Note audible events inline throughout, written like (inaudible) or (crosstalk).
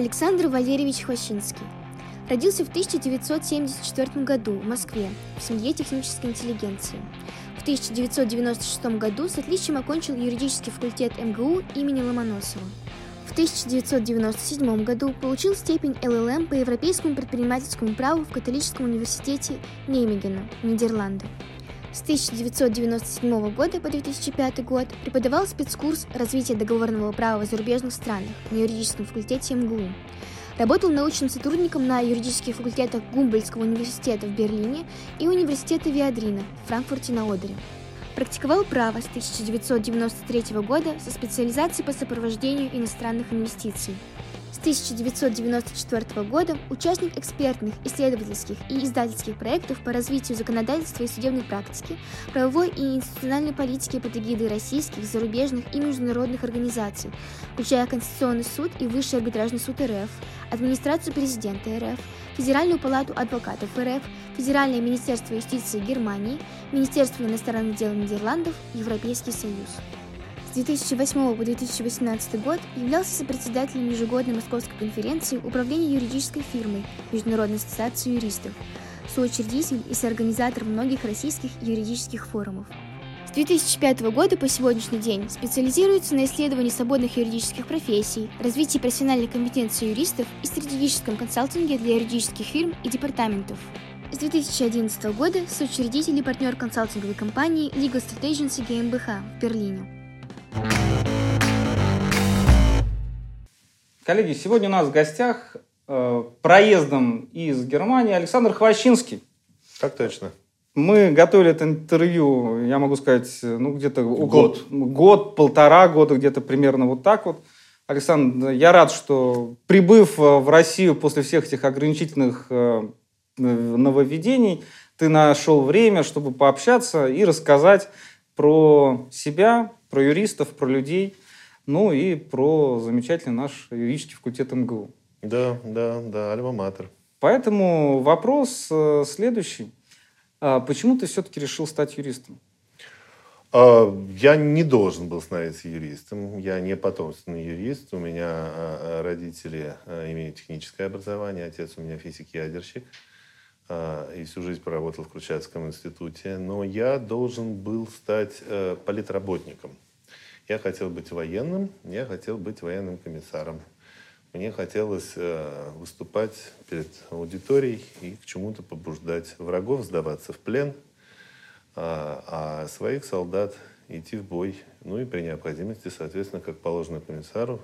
Александр Валерьевич Хвощинский. Родился в 1974 году в Москве в семье технической интеллигенции. В 1996 году с отличием окончил юридический факультет МГУ имени Ломоносова. В 1997 году получил степень ЛЛМ по европейскому предпринимательскому праву в Католическом университете Неймегена, Нидерланды. С 1997 года по 2005 год преподавал спецкурс развития договорного права в зарубежных странах на юридическом факультете МГУ. Работал научным сотрудником на юридических факультетах Гумбольдтского университета в Берлине и университета Виадрина в Франкфурте на Одере. Практиковал право с 1993 года со специализацией по сопровождению иностранных инвестиций. С 1994 года участник экспертных, исследовательских и издательских проектов по развитию законодательства и судебной практики, правовой и институциональной политики под эгидой российских, зарубежных и международных организаций, включая Конституционный суд и Высший арбитражный суд РФ, Администрацию президента РФ, Федеральную палату адвокатов РФ, Федеральное министерство юстиции Германии, Министерство иностранных дел Нидерландов, Европейский Союз. С 2008 по 2018 год являлся сопредседателем ежегодной Московской конференции управления юридической фирмой Международной ассоциации юристов, соучредитель и соорганизатор многих российских юридических форумов. С 2005 года по сегодняшний день специализируется на исследовании свободных юридических профессий, развитии профессиональной компетенции юристов и стратегическом консалтинге для юридических фирм и департаментов. С 2011 года соучредитель и партнер консалтинговой компании Legal Strategy GmbH в Берлине. Коллеги, сегодня у нас в гостях э, проездом из Германии Александр Хвощинский. Так точно. Мы готовили это интервью, я могу сказать, ну где-то год. год, полтора года, где-то примерно вот так вот. Александр, я рад, что прибыв э, в Россию после всех этих ограничительных э, нововведений, ты нашел время, чтобы пообщаться и рассказать про себя, про юристов, про людей, ну и про замечательный наш юридический факультет МГУ. Да, да, да, альма-матер. Поэтому вопрос э, следующий. А почему ты все-таки решил стать юристом? А, я не должен был становиться юристом. Я не потомственный юрист. У меня а, родители имеют техническое образование. Отец у меня физик-ядерщик. И всю жизнь проработал в Кручатском институте. Но я должен был стать э, политработником. Я хотел быть военным, я хотел быть военным комиссаром. Мне хотелось э, выступать перед аудиторией и к чему-то побуждать врагов сдаваться в плен, а, а своих солдат идти в бой. Ну и при необходимости, соответственно, как положено комиссару,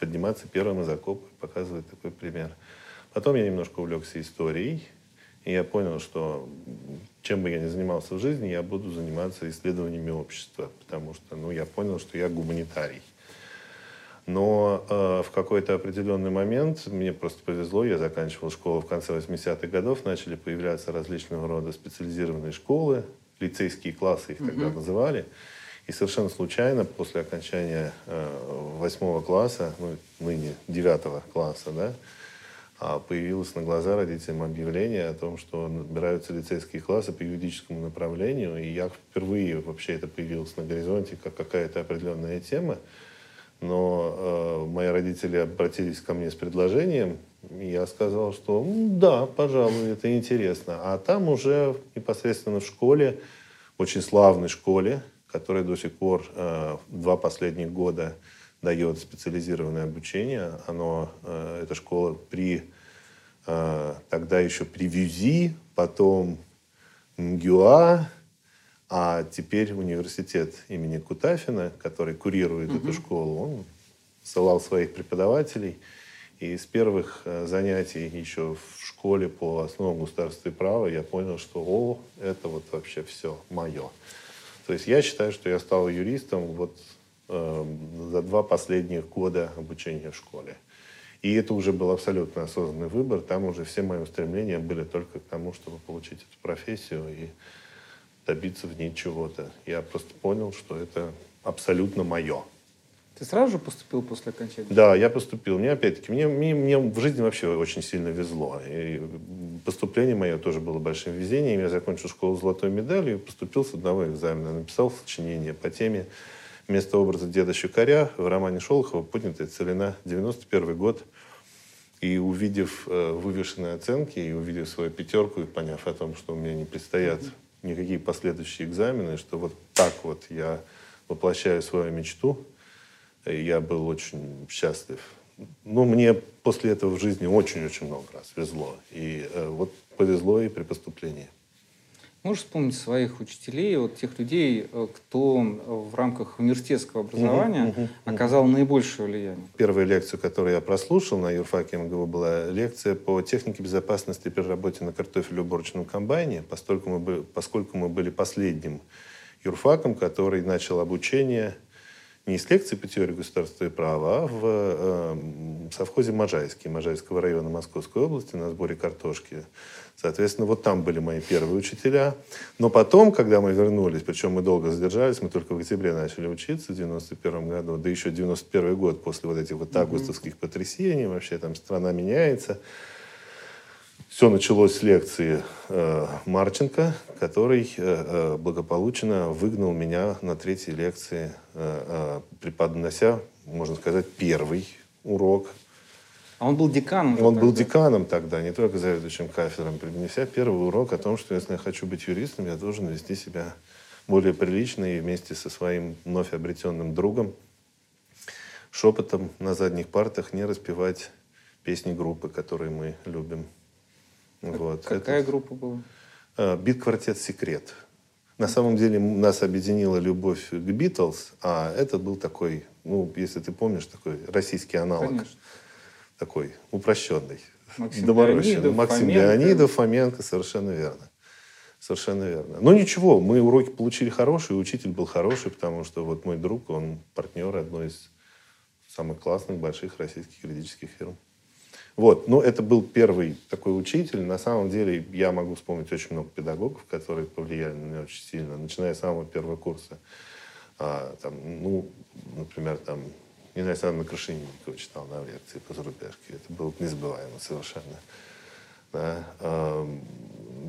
подниматься первым из окопа показывать такой пример. Потом я немножко увлекся историей, и я понял, что чем бы я ни занимался в жизни, я буду заниматься исследованиями общества, потому что ну, я понял, что я гуманитарий. Но э, в какой-то определенный момент мне просто повезло, я заканчивал школу в конце 80-х годов, начали появляться различного рода специализированные школы, лицейские классы их тогда mm-hmm. называли. И совершенно случайно после окончания э, восьмого э, класса, ну, ныне девятого класса, да, появилось на глаза родителям объявление о том, что набираются лицейские классы по юридическому направлению, и я впервые вообще это появилось на горизонте как какая-то определенная тема. Но э, мои родители обратились ко мне с предложением, и я сказал, что да, пожалуй, это интересно. А там уже непосредственно в школе, очень славной школе, которая до сих пор э, два последних года дает специализированное обучение. Оно, э, эта школа при тогда еще при ВЮЗИ, потом МГУА, а теперь университет имени Кутафина, который курирует угу. эту школу, он ссылал своих преподавателей. И с первых э, занятий еще в школе по основам государства и права я понял, что о, это вот вообще все мое. То есть я считаю, что я стал юристом вот Э, за два последних года обучения в школе. И это уже был абсолютно осознанный выбор. Там уже все мои устремления были только к тому, чтобы получить эту профессию и добиться в ней чего-то. Я просто понял, что это абсолютно мое. Ты сразу же поступил после окончания? Да, я поступил. Мне опять-таки, мне, мне, мне в жизни вообще очень сильно везло. И поступление мое тоже было большим везением. Я закончил школу с золотой медалью и поступил с одного экзамена. Написал сочинение по теме Вместо образа деда Щукаря в романе Шолохова «Поднятая целина», 91 год. И увидев э, вывешенные оценки, и увидев свою пятерку, и поняв о том, что у меня не предстоят никакие последующие экзамены, что вот так вот я воплощаю свою мечту, я был очень счастлив. Ну, мне после этого в жизни очень-очень много раз везло. И э, вот повезло и при поступлении. Можешь вспомнить своих учителей, вот тех людей, э, кто в рамках университетского образования угу, оказал угу. наибольшее влияние? Первая лекция, которую я прослушал на юрфаке МГУ, была лекция по технике безопасности при работе на картофелеуборочном комбайне, поскольку мы, поскольку мы были последним юрфаком, который начал обучение не из лекции по теории государства и права, а в э, совхозе Можайский, Можайского района Московской области на сборе картошки. Соответственно, вот там были мои первые учителя. Но потом, когда мы вернулись, причем мы долго задержались, мы только в октябре начали учиться в 91 году, да еще 91 год после вот этих вот августовских потрясений, вообще там страна меняется. Все началось с лекции э, Марченко, который э, э, благополучно выгнал меня на третьей лекции, э, э, преподнося, можно сказать, первый урок. А он был деканом? Он тогда. был деканом тогда, не только заведующим кафедром, преподнеся первый урок о том, что если я хочу быть юристом, я должен вести себя более прилично и вместе со своим вновь обретенным другом шепотом на задних партах не распевать песни группы, которые мы любим. Вот. Какая Это... группа была? А, Бит-квартет «Секрет». На самом деле нас объединила любовь к Битлз, а это был такой, ну, если ты помнишь, такой российский аналог. Конечно. Такой упрощенный. Максим Леонидов, Максим Фоменко. Леонидов, Фоменко, совершенно верно. Совершенно верно. Но ничего, мы уроки получили хорошие, учитель был хороший, потому что вот мой друг, он партнер одной из самых классных больших российских юридических фирм. Вот. Но это был первый такой учитель. На самом деле я могу вспомнить очень много педагогов, которые повлияли на меня очень сильно, начиная с самого первого курса. А, там, ну, например, там, не знаю, Александр Крашенинникова читал на лекции по зарубежке. Это было незабываемо совершенно. Да. А,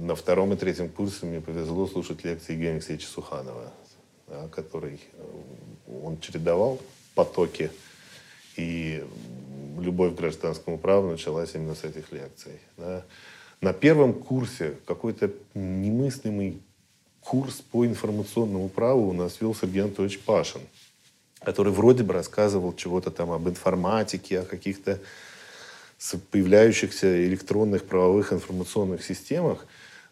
на втором и третьем курсе мне повезло слушать лекции Евгения Алексеевича Суханова, да, который э, он чередовал потоки и любовь к гражданскому праву началась именно с этих лекций. Да. На первом курсе какой-то немыслимый курс по информационному праву у нас вел Сергей Анатольевич Пашин, который вроде бы рассказывал чего-то там об информатике, о каких-то появляющихся электронных правовых информационных системах.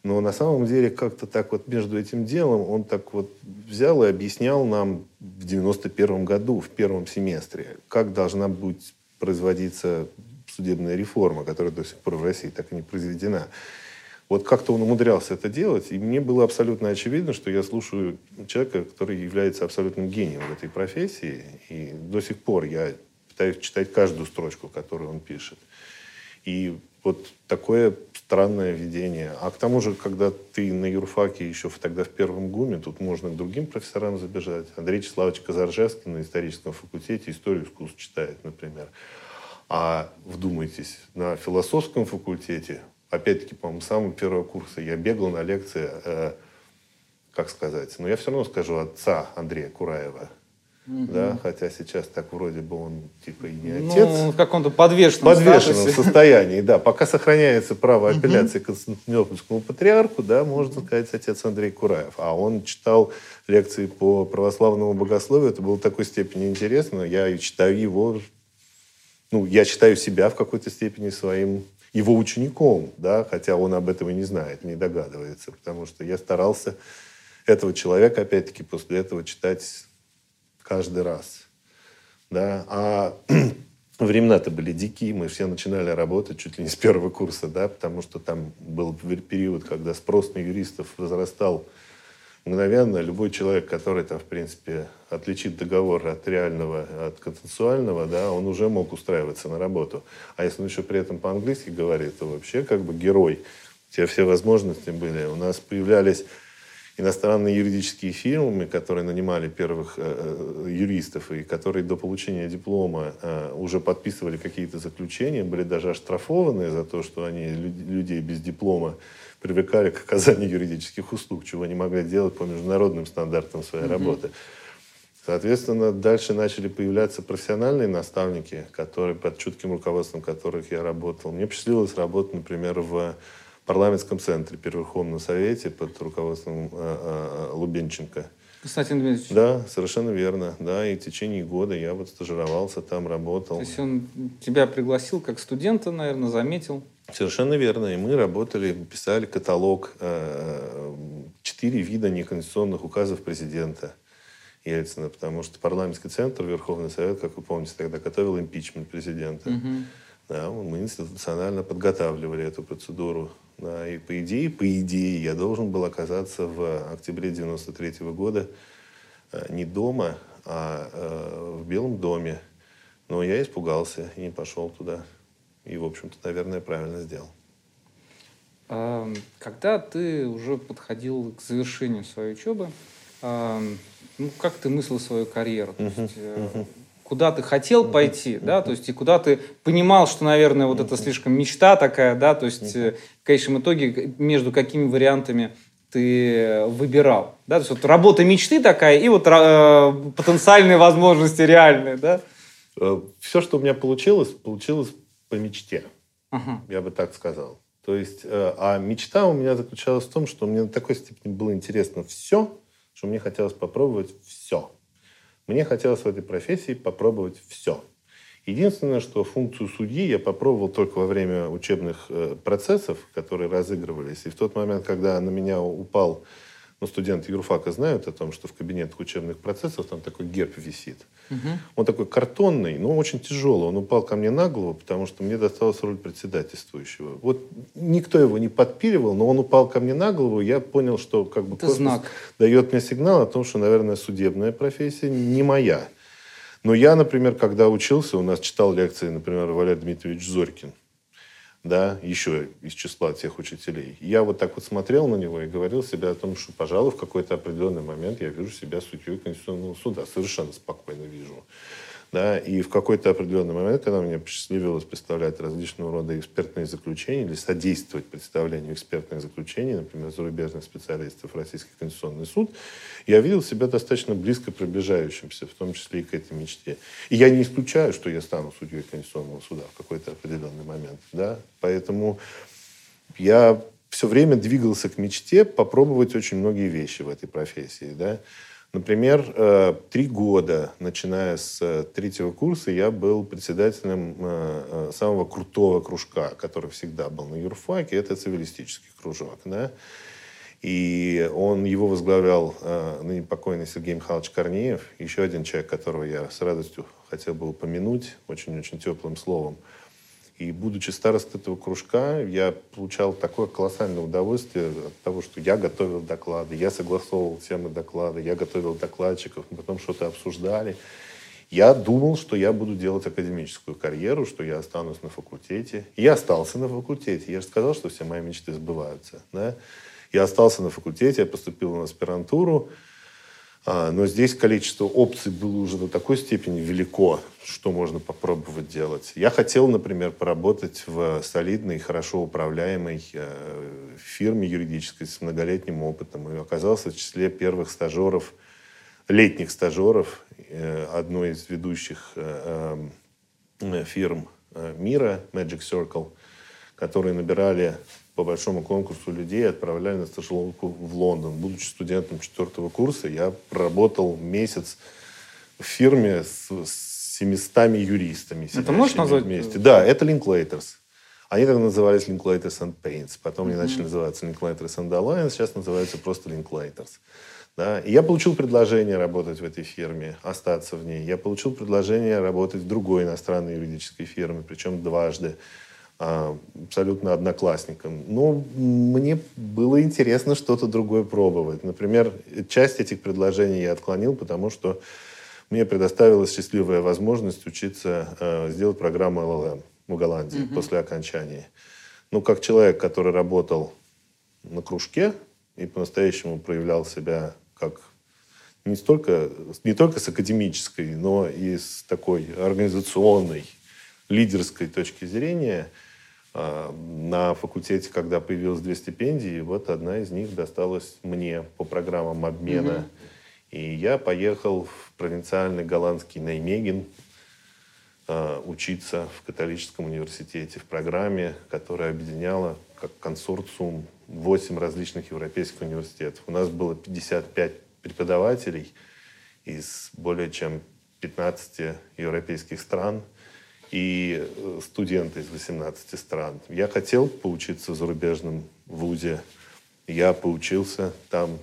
Но на самом деле как-то так вот между этим делом он так вот взял и объяснял нам в 91 году, в первом семестре, как должна быть производиться судебная реформа, которая до сих пор в России так и не произведена. Вот как-то он умудрялся это делать, и мне было абсолютно очевидно, что я слушаю человека, который является абсолютным гением в этой профессии, и до сих пор я пытаюсь читать каждую строчку, которую он пишет. И вот такое странное видение. А к тому же, когда ты на юрфаке еще тогда в первом ГУМе, тут можно к другим профессорам забежать. Андрей Вячеславович Казаржевский на историческом факультете историю искусств читает, например. А вдумайтесь, на философском факультете, опять-таки, по-моему, с самого первого курса я бегал на лекции, э, как сказать, но я все равно скажу отца Андрея Кураева – Угу. Да, хотя сейчас так вроде бы он типа и не ну, отец. Ну, в каком-то подвешенном, подвешенном статусе. состоянии, да. Пока сохраняется право апелляции угу. к Константинопольскому патриарху, да, можно сказать, отец Андрей Кураев. А он читал лекции по православному богословию. Это было в такой степени интересно. Я читаю его, ну, я считаю себя в какой-то степени своим его учеником, да, хотя он об этом и не знает, не догадывается, потому что я старался этого человека, опять-таки, после этого читать каждый раз. Да? А (clears throat) времена-то были дикие, мы все начинали работать чуть ли не с первого курса, да, потому что там был период, когда спрос на юристов возрастал мгновенно. Любой человек, который там, в принципе, отличит договор от реального, от консенсуального, да, он уже мог устраиваться на работу. А если он еще при этом по-английски говорит, то вообще как бы герой. У тебя все возможности были. У нас появлялись иностранные юридические фирмы, которые нанимали первых э, э, юристов и которые до получения диплома э, уже подписывали какие-то заключения, были даже оштрафованы за то, что они людей без диплома привлекали к оказанию юридических услуг, чего не могли делать по международным стандартам своей mm-hmm. работы. Соответственно, дальше начали появляться профессиональные наставники, которые, под чутким руководством которых я работал. Мне посчастливилось работать, например, в парламентском центре при Верховном Совете под руководством э, э, Лубенченко. Константин Дмитриевич. Да, совершенно верно. Да, и в течение года я вот стажировался там, работал. То есть он тебя пригласил как студента, наверное, заметил? Совершенно верно. И мы работали, писали каталог э, четыре вида неконституционных указов президента Ельцина, потому что парламентский центр, Верховный Совет, как вы помните, тогда готовил импичмент президента. Угу. Да, мы институционально подготавливали эту процедуру. Да, и по идее, по идее, я должен был оказаться в октябре 93 -го года э, не дома, а э, в Белом доме. Но я испугался и не пошел туда. И, в общем-то, наверное, правильно сделал. Когда ты уже подходил к завершению своей учебы, ну, как ты мыслил свою карьеру? То есть, uh Куда ты хотел пойти, да, то есть и куда ты понимал, что, наверное, вот это слишком мечта такая, да, то есть uh в конечном итоге между какими вариантами ты выбирал, да, то есть вот работа мечты такая и вот э, потенциальные возможности реальные, да? Э, Все, что у меня получилось, получилось по мечте, uh я бы так сказал. То есть, э, а мечта у меня заключалась в том, что мне на такой степени было интересно все, что мне хотелось попробовать все. Мне хотелось в этой профессии попробовать все. Единственное, что функцию судьи я попробовал только во время учебных э, процессов, которые разыгрывались. И в тот момент, когда на меня упал ну, студенты юрфака знают о том, что в кабинетах учебных процессов там такой герб висит. Угу. Он такой картонный, но очень тяжелый. Он упал ко мне на голову, потому что мне досталась роль председательствующего. Вот никто его не подпиливал, но он упал ко мне на голову. Я понял, что как бы Это знак. дает мне сигнал о том, что, наверное, судебная профессия не моя. Но я, например, когда учился, у нас читал лекции, например, Валерий Дмитриевич Зорькин да, еще из числа тех учителей. Я вот так вот смотрел на него и говорил себе о том, что, пожалуй, в какой-то определенный момент я вижу себя судьей Конституционного суда. Совершенно спокойно вижу. Да, и в какой-то определенный момент, когда мне посчастливилось представлять различного рода экспертные заключения или содействовать представлению экспертных заключений, например, зарубежных специалистов в Российский Конституционный суд, я видел себя достаточно близко приближающимся, в том числе и к этой мечте. И я не исключаю, что я стану судьей Конституционного суда в какой-то определенный момент. Да? Поэтому я все время двигался к мечте попробовать очень многие вещи в этой профессии. Да? Например, э, три года, начиная с э, третьего курса, я был председателем э, самого крутого кружка, который всегда был на юрфаке. Это цивилистический кружок. Да? И он его возглавлял ныне покойный Сергей Михайлович Корнеев, еще один человек, которого я с радостью хотел бы упомянуть, очень-очень теплым словом – и будучи старостой этого кружка, я получал такое колоссальное удовольствие от того, что я готовил доклады, я согласовывал темы доклада, я готовил докладчиков, мы потом что-то обсуждали. Я думал, что я буду делать академическую карьеру, что я останусь на факультете. Я остался на факультете. Я же сказал, что все мои мечты сбываются. Да? Я остался на факультете, я поступил на аспирантуру. А, но здесь количество опций было уже до такой степени велико, что можно попробовать делать. Я хотел, например, поработать в солидной, хорошо управляемой э, фирме юридической с многолетним опытом. И оказался в числе первых стажеров, летних стажеров э, одной из ведущих э, фирм мира, Magic Circle, которые набирали по большому конкурсу людей отправляли на стажировку в Лондон. Будучи студентом четвертого курса, я проработал месяц в фирме с, с 700 юристами. Это можешь назвать? Вместе. Да, это Linklaters. Они тогда назывались Linklaters and Paints. Потом mm-hmm. они начали называться Linklaters and Alliance. Сейчас называются просто Linklaters. Да? И я получил предложение работать в этой фирме, остаться в ней. Я получил предложение работать в другой иностранной юридической фирме, причем дважды. А, абсолютно одноклассникам. Но мне было интересно что-то другое пробовать. Например, часть этих предложений я отклонил, потому что мне предоставилась счастливая возможность учиться э, сделать программу LLM в Голландии mm-hmm. после окончания. Ну, как человек, который работал на кружке и по-настоящему проявлял себя как не, столько, не только с академической, но и с такой организационной, лидерской точки зрения – а, на факультете, когда появилось две стипендии, вот одна из них досталась мне по программам обмена. Mm-hmm. И я поехал в провинциальный голландский Неймеген э, учиться в католическом университете в программе, которая объединяла как консорциум 8 различных европейских университетов. У нас было 55 преподавателей из более чем 15 европейских стран и э, студенты из 18 стран. Я хотел поучиться в зарубежном вузе. Я поучился там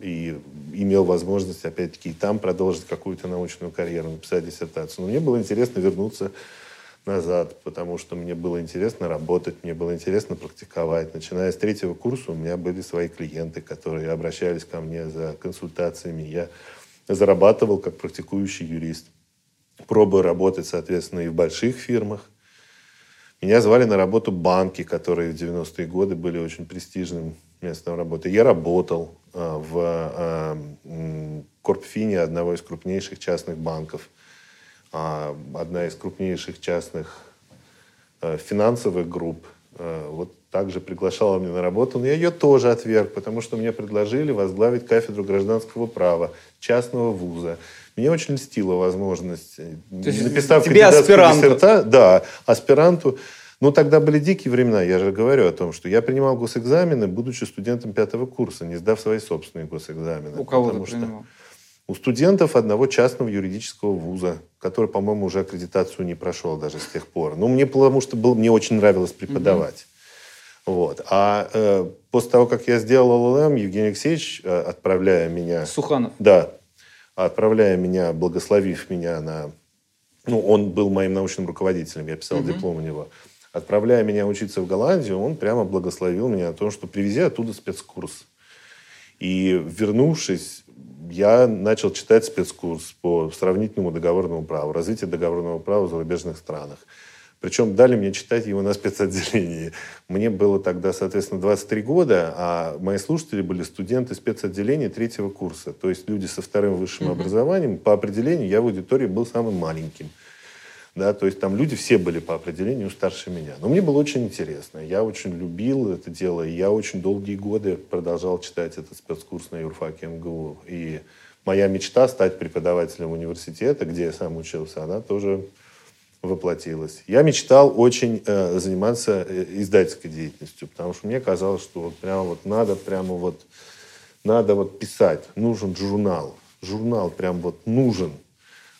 и имел возможность, опять-таки, и там продолжить какую-то научную карьеру, написать диссертацию. Но мне было интересно вернуться назад, потому что мне было интересно работать, мне было интересно практиковать. Начиная с третьего курса у меня были свои клиенты, которые обращались ко мне за консультациями. Я зарабатывал как практикующий юрист. Пробую работать, соответственно, и в больших фирмах. Меня звали на работу банки, которые в 90-е годы были очень престижным местом работы. Я работал э, в э, Корпфине, одного из крупнейших частных банков. Э, одна из крупнейших частных э, финансовых групп. Э, вот также приглашала меня на работу, но я ее тоже отверг, потому что мне предложили возглавить кафедру гражданского права частного вуза. Мне очень льстила возможность, э, То есть написав тебе аспиранту? да, аспиранту. Ну, тогда были дикие времена, я же говорю о том, что я принимал госэкзамены, будучи студентом пятого курса, не сдав свои собственные госэкзамены. У кого ты что принимал? У студентов одного частного юридического вуза, который, по-моему, уже аккредитацию не прошел даже с тех пор. Ну, мне потому что был, мне очень нравилось преподавать. Вот. А э, после того, как я сделал ЛЛМ, Евгений Алексеевич, э, отправляя меня... Суханов. Да, отправляя меня, благословив меня на... Ну, он был моим научным руководителем, я писал Мгм. диплом у него. Отправляя меня учиться в Голландию, он прямо благословил меня о том, что привези оттуда спецкурс. И вернувшись, я начал читать спецкурс по сравнительному договорному праву, развитие договорного права в зарубежных странах. Причем дали мне читать его на спецотделении. Мне было тогда, соответственно, 23 года, а мои слушатели были студенты спецотделения третьего курса. То есть люди со вторым высшим Мгм. образованием. По определению я в аудитории был самым маленьким. Да, то есть там люди все были по определению старше меня. Но мне было очень интересно. Я очень любил это дело. И я очень долгие годы продолжал читать этот спецкурс на юрфаке МГУ. И моя мечта стать преподавателем университета, где я сам учился, она тоже воплотилась. Я мечтал очень э, заниматься э, издательской деятельностью, потому что мне казалось, что вот прямо вот надо прямо вот надо вот писать, нужен журнал, журнал прям вот нужен,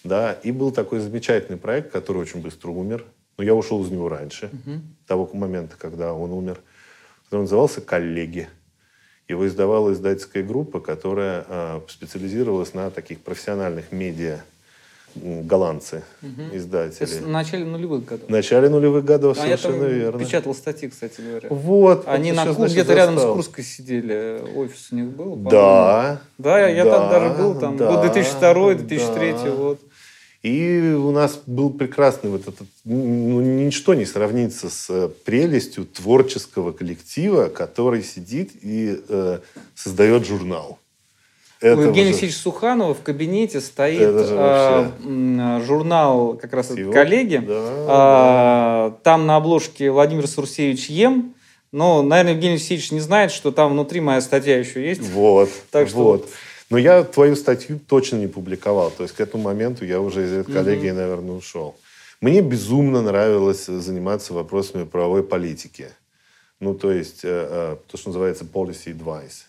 да. И был такой замечательный проект, который очень быстро умер, но я ушел из него раньше того момента, когда он умер. который назывался «Коллеги». Его издавала издательская группа, которая э, специализировалась на таких профессиональных медиа голландцы, Это издатели. в начале нулевых годов. В начале нулевых годов, А я там совершенно верно. печатал статьи, кстати говоря. Вот. Они на всё, Кур- значит, где-то рядом с. Курской сидели. Офис у них был. по-моему. Да. Да, я, я там да, даже был, там, да, год 2002, 2003, да. вот. И у нас был прекрасный вот этот... Ну, ничто не сравнится с э, прелестью творческого коллектива, который сидит и э, создает журнал. У Это Евгения уже- Алексеевича Суханова в кабинете стоит а, вообще. м, журнал как раз Его? коллеги. Да, А, Там на обложке Владимир Сурсевич Ем. Но, наверное, Евгений Алексеевич не знает, что там внутри моя статья еще есть. Вот, (laughs) Так что вот. Но я твою статью точно не публиковал. То есть к этому моменту я уже из этой коллегии, наверное, ушел. Мне безумно нравилось заниматься вопросами правовой политики. Ну, то есть, э, э, то, что называется policy advice.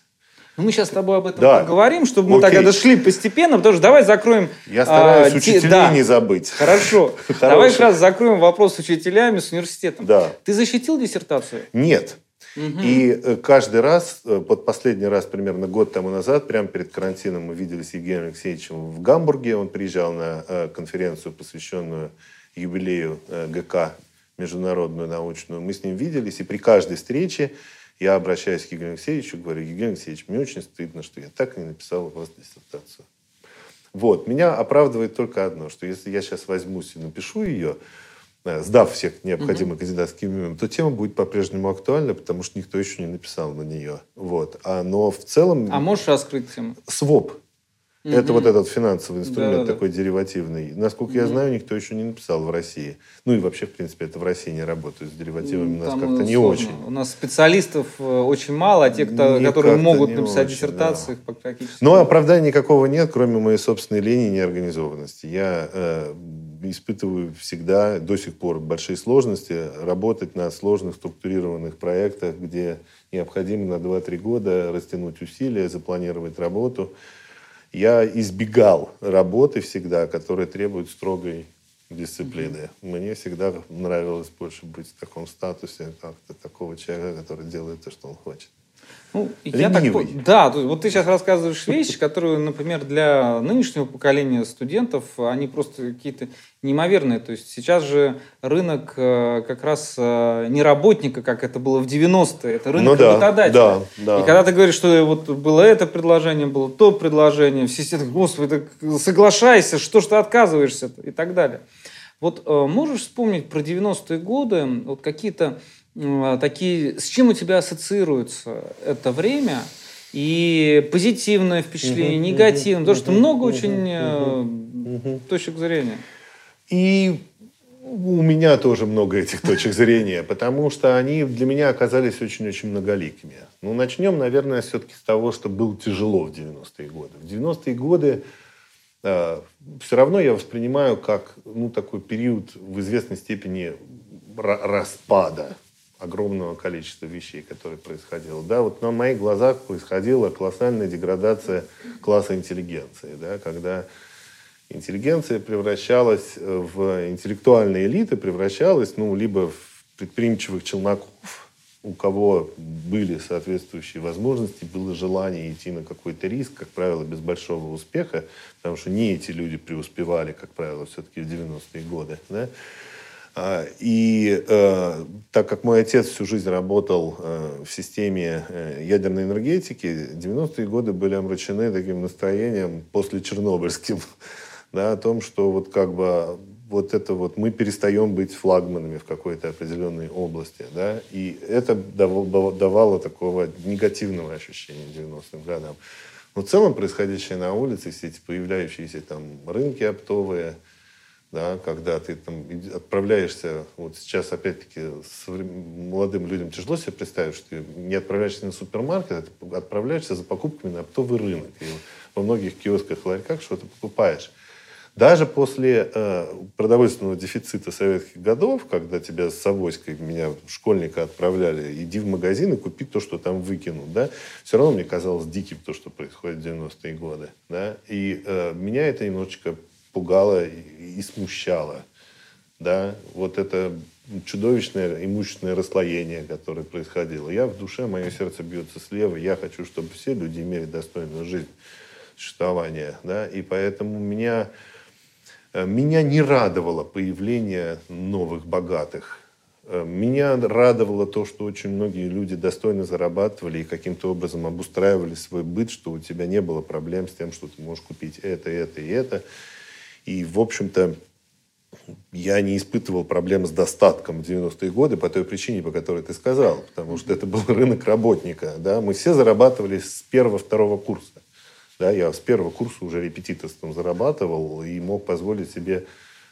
Ну, Мы сейчас с тобой об этом Да. поговорим, чтобы мы Окей. тогда дошли постепенно, потому что давай закроем... Я стараюсь а, те- учителей да. не забыть. Хорошо. (laughs) Давай как раз закроем вопрос с учителями, с университетом. Да. Ты защитил диссертацию? Нет. Мгм. И э, каждый раз, э, вот последний раз примерно год тому назад, прямо перед карантином мы виделись с Евгением Алексеевичем в Гамбурге. Он приезжал на э, конференцию, посвященную юбилею ГК, международную научную. Мы с ним виделись, и при каждой встрече я обращаюсь к Евгению Алексеевичу и говорю, Евгений Алексеевич, мне очень стыдно, что я так и не написал у вас диссертацию. Вот. Меня оправдывает только одно, что если я сейчас возьмусь и напишу ее, э, сдав всех необходимые кандидатские минимум, то тема будет по-прежнему актуальна, потому что никто еще не написал на нее. Вот. А, но в целом А можешь раскрыть тему? СВОП. Угу. Это вот этот финансовый инструмент да, такой да. деривативный. Насколько угу. я знаю, никто еще не написал в России. Ну и вообще, в принципе, это в России не работает с деривативами. У нас как-то не очень. У нас специалистов э, очень мало, а те, кто, которые могут написать очень, диссертации, да. практически... Но оправдания никакого нет, кроме моей собственной лени и неорганизованности. Я э, испытываю всегда до сих пор большие сложности работать на сложных структурированных проектах, где необходимо на 2-3 года растянуть усилия, запланировать работу – я избегал работы всегда, которая требует строгой дисциплины. Мне всегда нравилось больше быть в таком статусе, как-то такого человека, который делает то, что он хочет. Ну, я так, да, вот ты сейчас рассказываешь вещи, которые, например, для нынешнего поколения студентов, они просто какие-то неимоверные. То есть сейчас же рынок э, как раз э, не работника, как это было в 90-е, это рынок ну, работодателя. Да, да. И когда ты говоришь, что вот было это предложение, было то предложение, все сидят, господи, соглашайся, что ж ты отказываешься и так далее. Вот э, можешь вспомнить про 90-е годы вот какие-то такие, с чем у тебя ассоциируется это время? И позитивное впечатление, угу, негативное, угу, потому что много очень угу, точек зрения. И у меня тоже много этих точек зрения, потому что они для меня оказались очень-очень многоликими. Ну, начнем, наверное, все-таки с того, что было тяжело в 90-е годы. В 90-е годы э, все равно я воспринимаю как ну, такой период в известной степени распада огромного количества вещей, которые происходило. Да, вот на моих глазах происходила колоссальная деградация класса интеллигенции, да, когда интеллигенция превращалась в интеллектуальные элиты, превращалась, ну, либо в предприимчивых челноков, у кого были соответствующие возможности, было желание идти на какой-то риск, как правило, без большого успеха, потому что не эти люди преуспевали, как правило, все-таки в 90-е годы. Да? А, и э, так как мой отец всю жизнь работал э, в системе э, ядерной энергетики, 90-е годы были омрачены таким настроением после Чернобыльским, (laughs) да, о том, что вот как бы вот это вот мы перестаем быть флагманами в какой-то определенной области, да, и это давало, такого негативного ощущения 90-м годам. Но в целом происходящее на улице, все эти появляющиеся там рынки оптовые – да, когда ты там отправляешься, вот сейчас опять-таки молодым людям тяжело себе представить, что ты не отправляешься на супермаркет, а отправляешься за покупками на оптовый рынок. И во многих киосках, ларьках что-то покупаешь. Даже после э, продовольственного дефицита советских годов, когда тебя с авоськой, меня школьника отправляли, иди в магазин и купи то, что там выкинут, да, все равно мне казалось диким то, что происходит в 90-е годы, да, и э, меня это немножечко пугало и смущало. Да? Вот это чудовищное имущественное расслоение, которое происходило. Я в душе, мое сердце бьется слева, я хочу, чтобы все люди имели достойную жизнь, существование. Да? И поэтому меня, э, меня не радовало появление новых богатых. Э, меня радовало то, что очень многие люди достойно зарабатывали и каким-то образом обустраивали свой быт, что у тебя не было проблем с тем, что ты можешь купить это, это и это. И, в общем-то, я не испытывал проблем с достатком в 90-е годы по той причине, по которой ты сказал. Потому что это был (laughs) рынок работника. Да? Мы все зарабатывали с первого-второго курса. Да? Я с первого курса уже репетиторством зарабатывал и мог позволить себе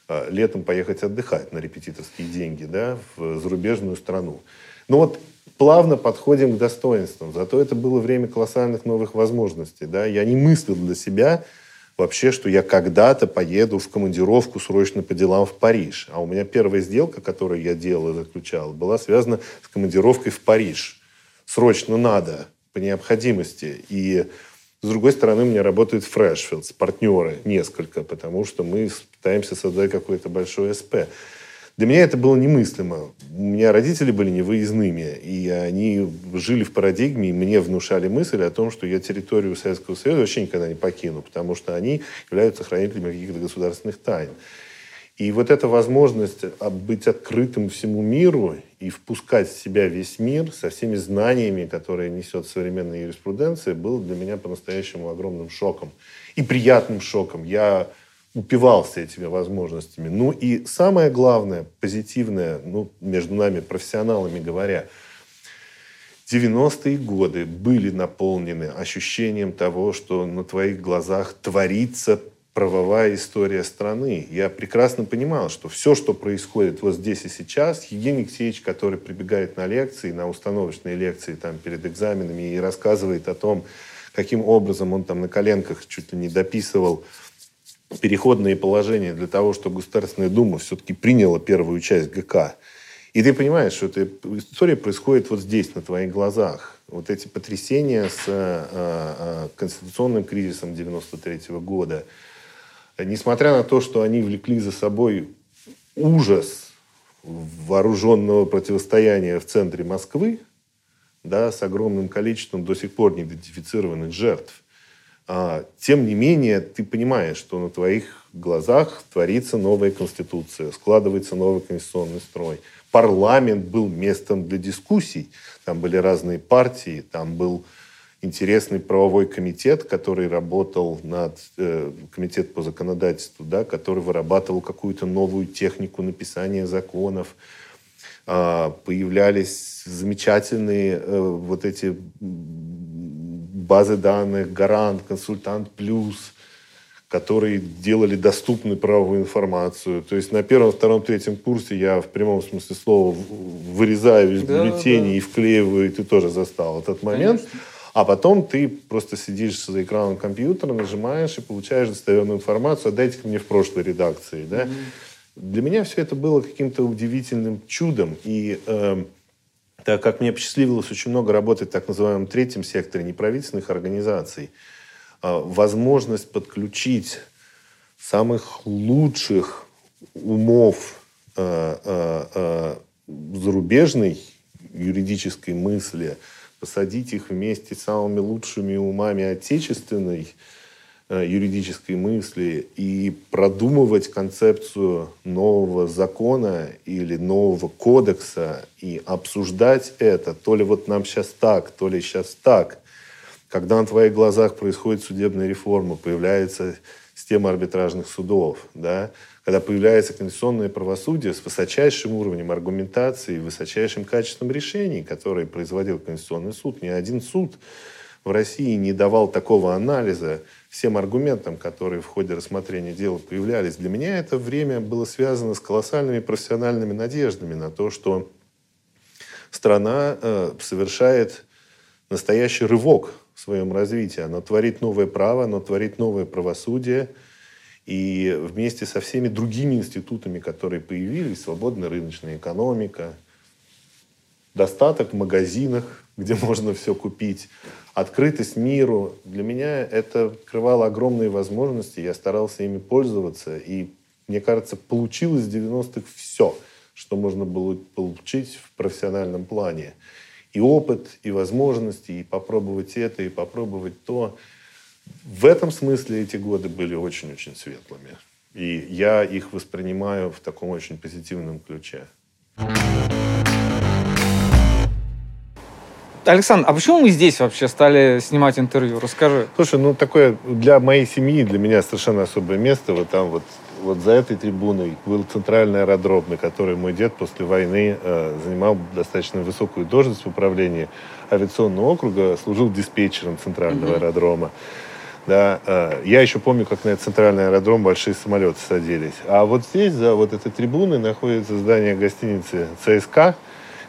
а, летом поехать отдыхать на репетиторские деньги да, в зарубежную страну. Но вот плавно подходим к достоинствам. Зато это было время колоссальных новых возможностей. Да? Я не мыслил для себя вообще, что я когда-то поеду в командировку срочно по делам в Париж. А у меня первая сделка, которую я делал и заключал, была связана с командировкой в Париж. Срочно надо, по необходимости. И с другой стороны, у меня работают Фрешфилдс, партнеры несколько, потому что мы пытаемся создать какой-то большой СП. Для меня это было немыслимо. У меня родители были невыездными, и они жили в парадигме, и мне внушали мысль о том, что я территорию Советского Союза вообще никогда не покину, потому что они являются хранителями каких-то государственных тайн. И вот эта возможность быть открытым всему миру и впускать в себя весь мир со всеми знаниями, которые несет современная юриспруденция, было для меня по-настоящему огромным шоком. И приятным шоком. Я упивался этими возможностями. Ну и самое главное, позитивное, ну, между нами, профессионалами говоря, 90-е годы были наполнены ощущением того, что на твоих глазах творится правовая история страны. Я прекрасно понимал, что все, что происходит вот здесь и сейчас, Евгений Алексеевич, который прибегает на лекции, на установочные лекции там, перед экзаменами и рассказывает о том, каким образом он там на коленках чуть ли не дописывал переходные положения для того, чтобы Государственная Дума все-таки приняла первую часть ГК. И ты понимаешь, что эта история происходит вот здесь, на твоих глазах. Вот эти потрясения с а, а, конституционным кризисом 93 -го года, несмотря на то, что они влекли за собой ужас вооруженного противостояния в центре Москвы, да, с огромным количеством до сих пор неидентифицированных жертв, тем не менее ты понимаешь, что на твоих глазах творится новая конституция, складывается новый конституционный строй. Парламент был местом для дискуссий. Там были разные партии, там был интересный правовой комитет, который работал над э, комитет по законодательству, да, который вырабатывал какую-то новую технику написания законов. Э, появлялись замечательные э, вот эти базы данных, Гарант, Консультант Плюс, которые делали доступную правовую информацию. То есть на первом, втором, третьем курсе я в прямом смысле слова вырезаю из да, бюллетеней да. и вклеиваю, и ты тоже застал этот момент. Конечно. А потом ты просто сидишь за экраном компьютера, нажимаешь и получаешь достоверную информацию. Отдайте мне в прошлой редакции. Да? Mm-hmm. Для меня все это было каким-то удивительным чудом. И э, так как мне посчастливилось очень много работать в так называемом третьем секторе неправительственных организаций, э, возможность подключить самых лучших умов э, э, э зарубежной юридической мысли – посадить их вместе с самыми лучшими умами отечественной юридической мысли и продумывать концепцию нового закона или нового кодекса и обсуждать это, то ли вот нам сейчас так, то ли сейчас так. Когда на твоих глазах происходит судебная реформа, появляется система арбитражных судов, да, когда появляется конституционное правосудие с высочайшим уровнем аргументации, высочайшим качеством решений, которые производил Конституционный суд. Ни один суд в России не давал такого анализа всем аргументам, которые в ходе рассмотрения дела появлялись. Для меня это время было связано с колоссальными профессиональными надеждами на то, что страна э, совершает настоящий рывок в своем развитии. Она творит новое право, она творит новое правосудие – и вместе со всеми другими институтами, которые появились, свободная рыночная экономика, достаток в магазинах, где (laughs) можно все купить, открытость миру. Для меня это открывало огромные возможности, я старался ими пользоваться. И, мне кажется, получилось в 90-х все, что можно было получить в профессиональном плане. И опыт, и возможности, и попробовать это, и попробовать то – в этом смысле эти годы были очень-очень светлыми. И я их воспринимаю в таком очень позитивном ключе. Александр, а почему мы здесь вообще стали снимать интервью? Расскажи. Слушай, ну такое для моей семьи, для меня совершенно особое место. Вот там вот, вот за этой трибуной был центральный аэродром, на который мой дед после войны э, занимал достаточно высокую должность в управлении авиационного округа, служил диспетчером центрального mm-hmm. аэродрома. Да, э, я еще помню, как на этот центральный аэродром большие самолеты садились. А вот здесь, за вот этой трибуной, находится здание гостиницы ЦСКА,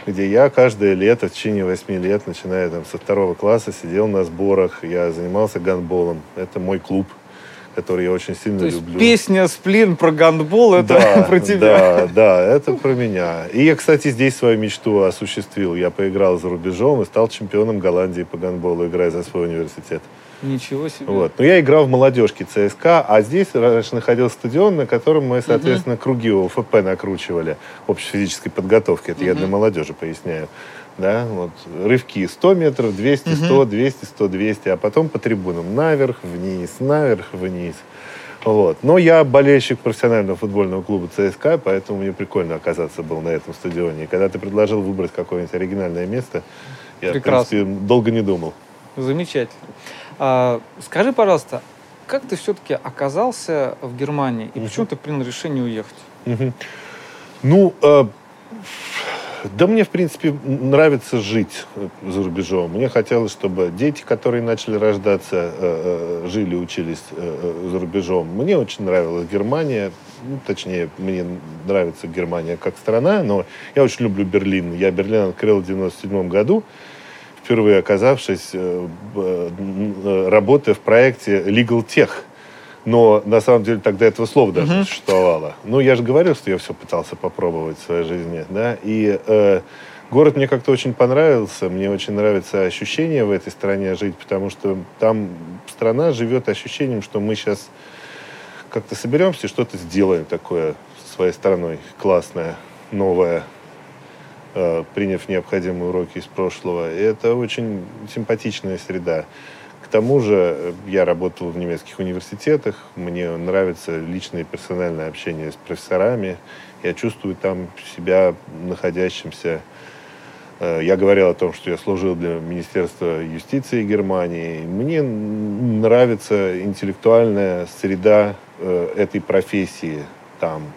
где я каждое лето в течение восьми лет, начиная там со второго класса, сидел на сборах. Я занимался гандболом. Это мой клуб, который я очень сильно То люблю. песня «Сплин» про гандбол, это да, (laughs) про тебя. Да, да, это про меня. И я, кстати, здесь свою мечту осуществил. Я поиграл за рубежом и стал чемпионом Голландии по гандболу, играя за свой университет. Ничего себе. Вот. Но я играл в молодежке ЦСКА, а здесь раньше находился стадион, на котором мы, соответственно, угу. круги ОФП накручивали, общей физической подготовки. Это угу. я для молодежи поясняю. Да, вот, рывки 100 метров, 200, 100, угу. 200, 100, 200, а потом по трибунам наверх, вниз, наверх, вниз. Вот. Но я болельщик профессионального футбольного клуба ЦСКА, поэтому мне прикольно оказаться был на этом стадионе. И когда ты предложил выбрать какое-нибудь оригинальное место, я, Прекрасно. в принципе, долго не думал. Замечательно. А, скажи, пожалуйста, как ты все-таки оказался в Германии и почему ты принял решение уехать? Ну, э, Да мне, в принципе, нравится жить за рубежом. Мне хотелось, чтобы дети, которые начали рождаться, э, э, жили, учились э, за рубежом. Мне очень нравилась Германия. Ну, точнее, мне нравится Германия как страна, но я очень люблю Берлин. Я Берлин открыл в 97 году, впервые оказавшись, работая в проекте Legal Tech – но на самом деле тогда этого слова даже не существовало. Ну, я же говорил, что я все пытался попробовать в своей жизни, да, и э, город мне как-то очень понравился, мне очень нравится ощущение в этой стране жить, потому что там страна живет ощущением, что мы сейчас как-то соберемся и что-то сделаем такое своей страной классное, новое, э, приняв необходимые уроки из прошлого. И это очень симпатичная среда. К тому же э, я работал в немецких университетах, мне нравится личное и персональное общение с профессорами, я чувствую там себя находящимся. Э, я говорил о том, что я служил для Министерства юстиции Германии. Мне нравится интеллектуальная среда э, этой профессии там.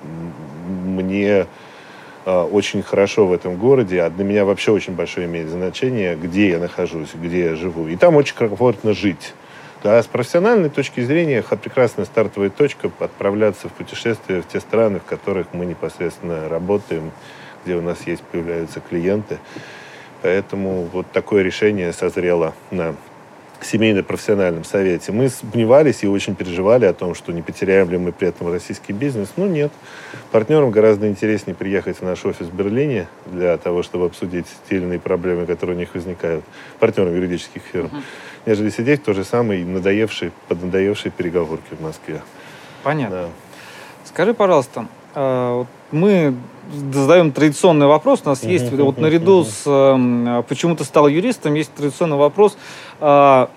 Мне Э, очень хорошо в этом городе, а для меня вообще очень большое имеет значение, где я нахожусь, где я живу. И там очень комфортно жить. Да, с профессиональной точки зрения прекрасная стартовая точка отправляться в путешествие в те страны, в которых мы непосредственно работаем, где у нас есть, появляются клиенты. Поэтому вот такое решение созрело на семейно-профессиональном совете, мы сомневались и очень переживали о том, что не потеряем ли мы при этом российский бизнес. Ну, нет. Партнерам гораздо интереснее приехать в наш офис в Берлине для того, чтобы обсудить те или иные проблемы, которые у них возникают, партнерам юридических фирм, uh-huh. нежели сидеть в той же самой надоевшей, поднадоевшей переговорке в Москве. Понятно. Да. Скажи, пожалуйста, а, мы задаем традиционный вопрос. У нас есть вот наряду с эм, почему ты стал юристом, есть традиционный вопрос. А,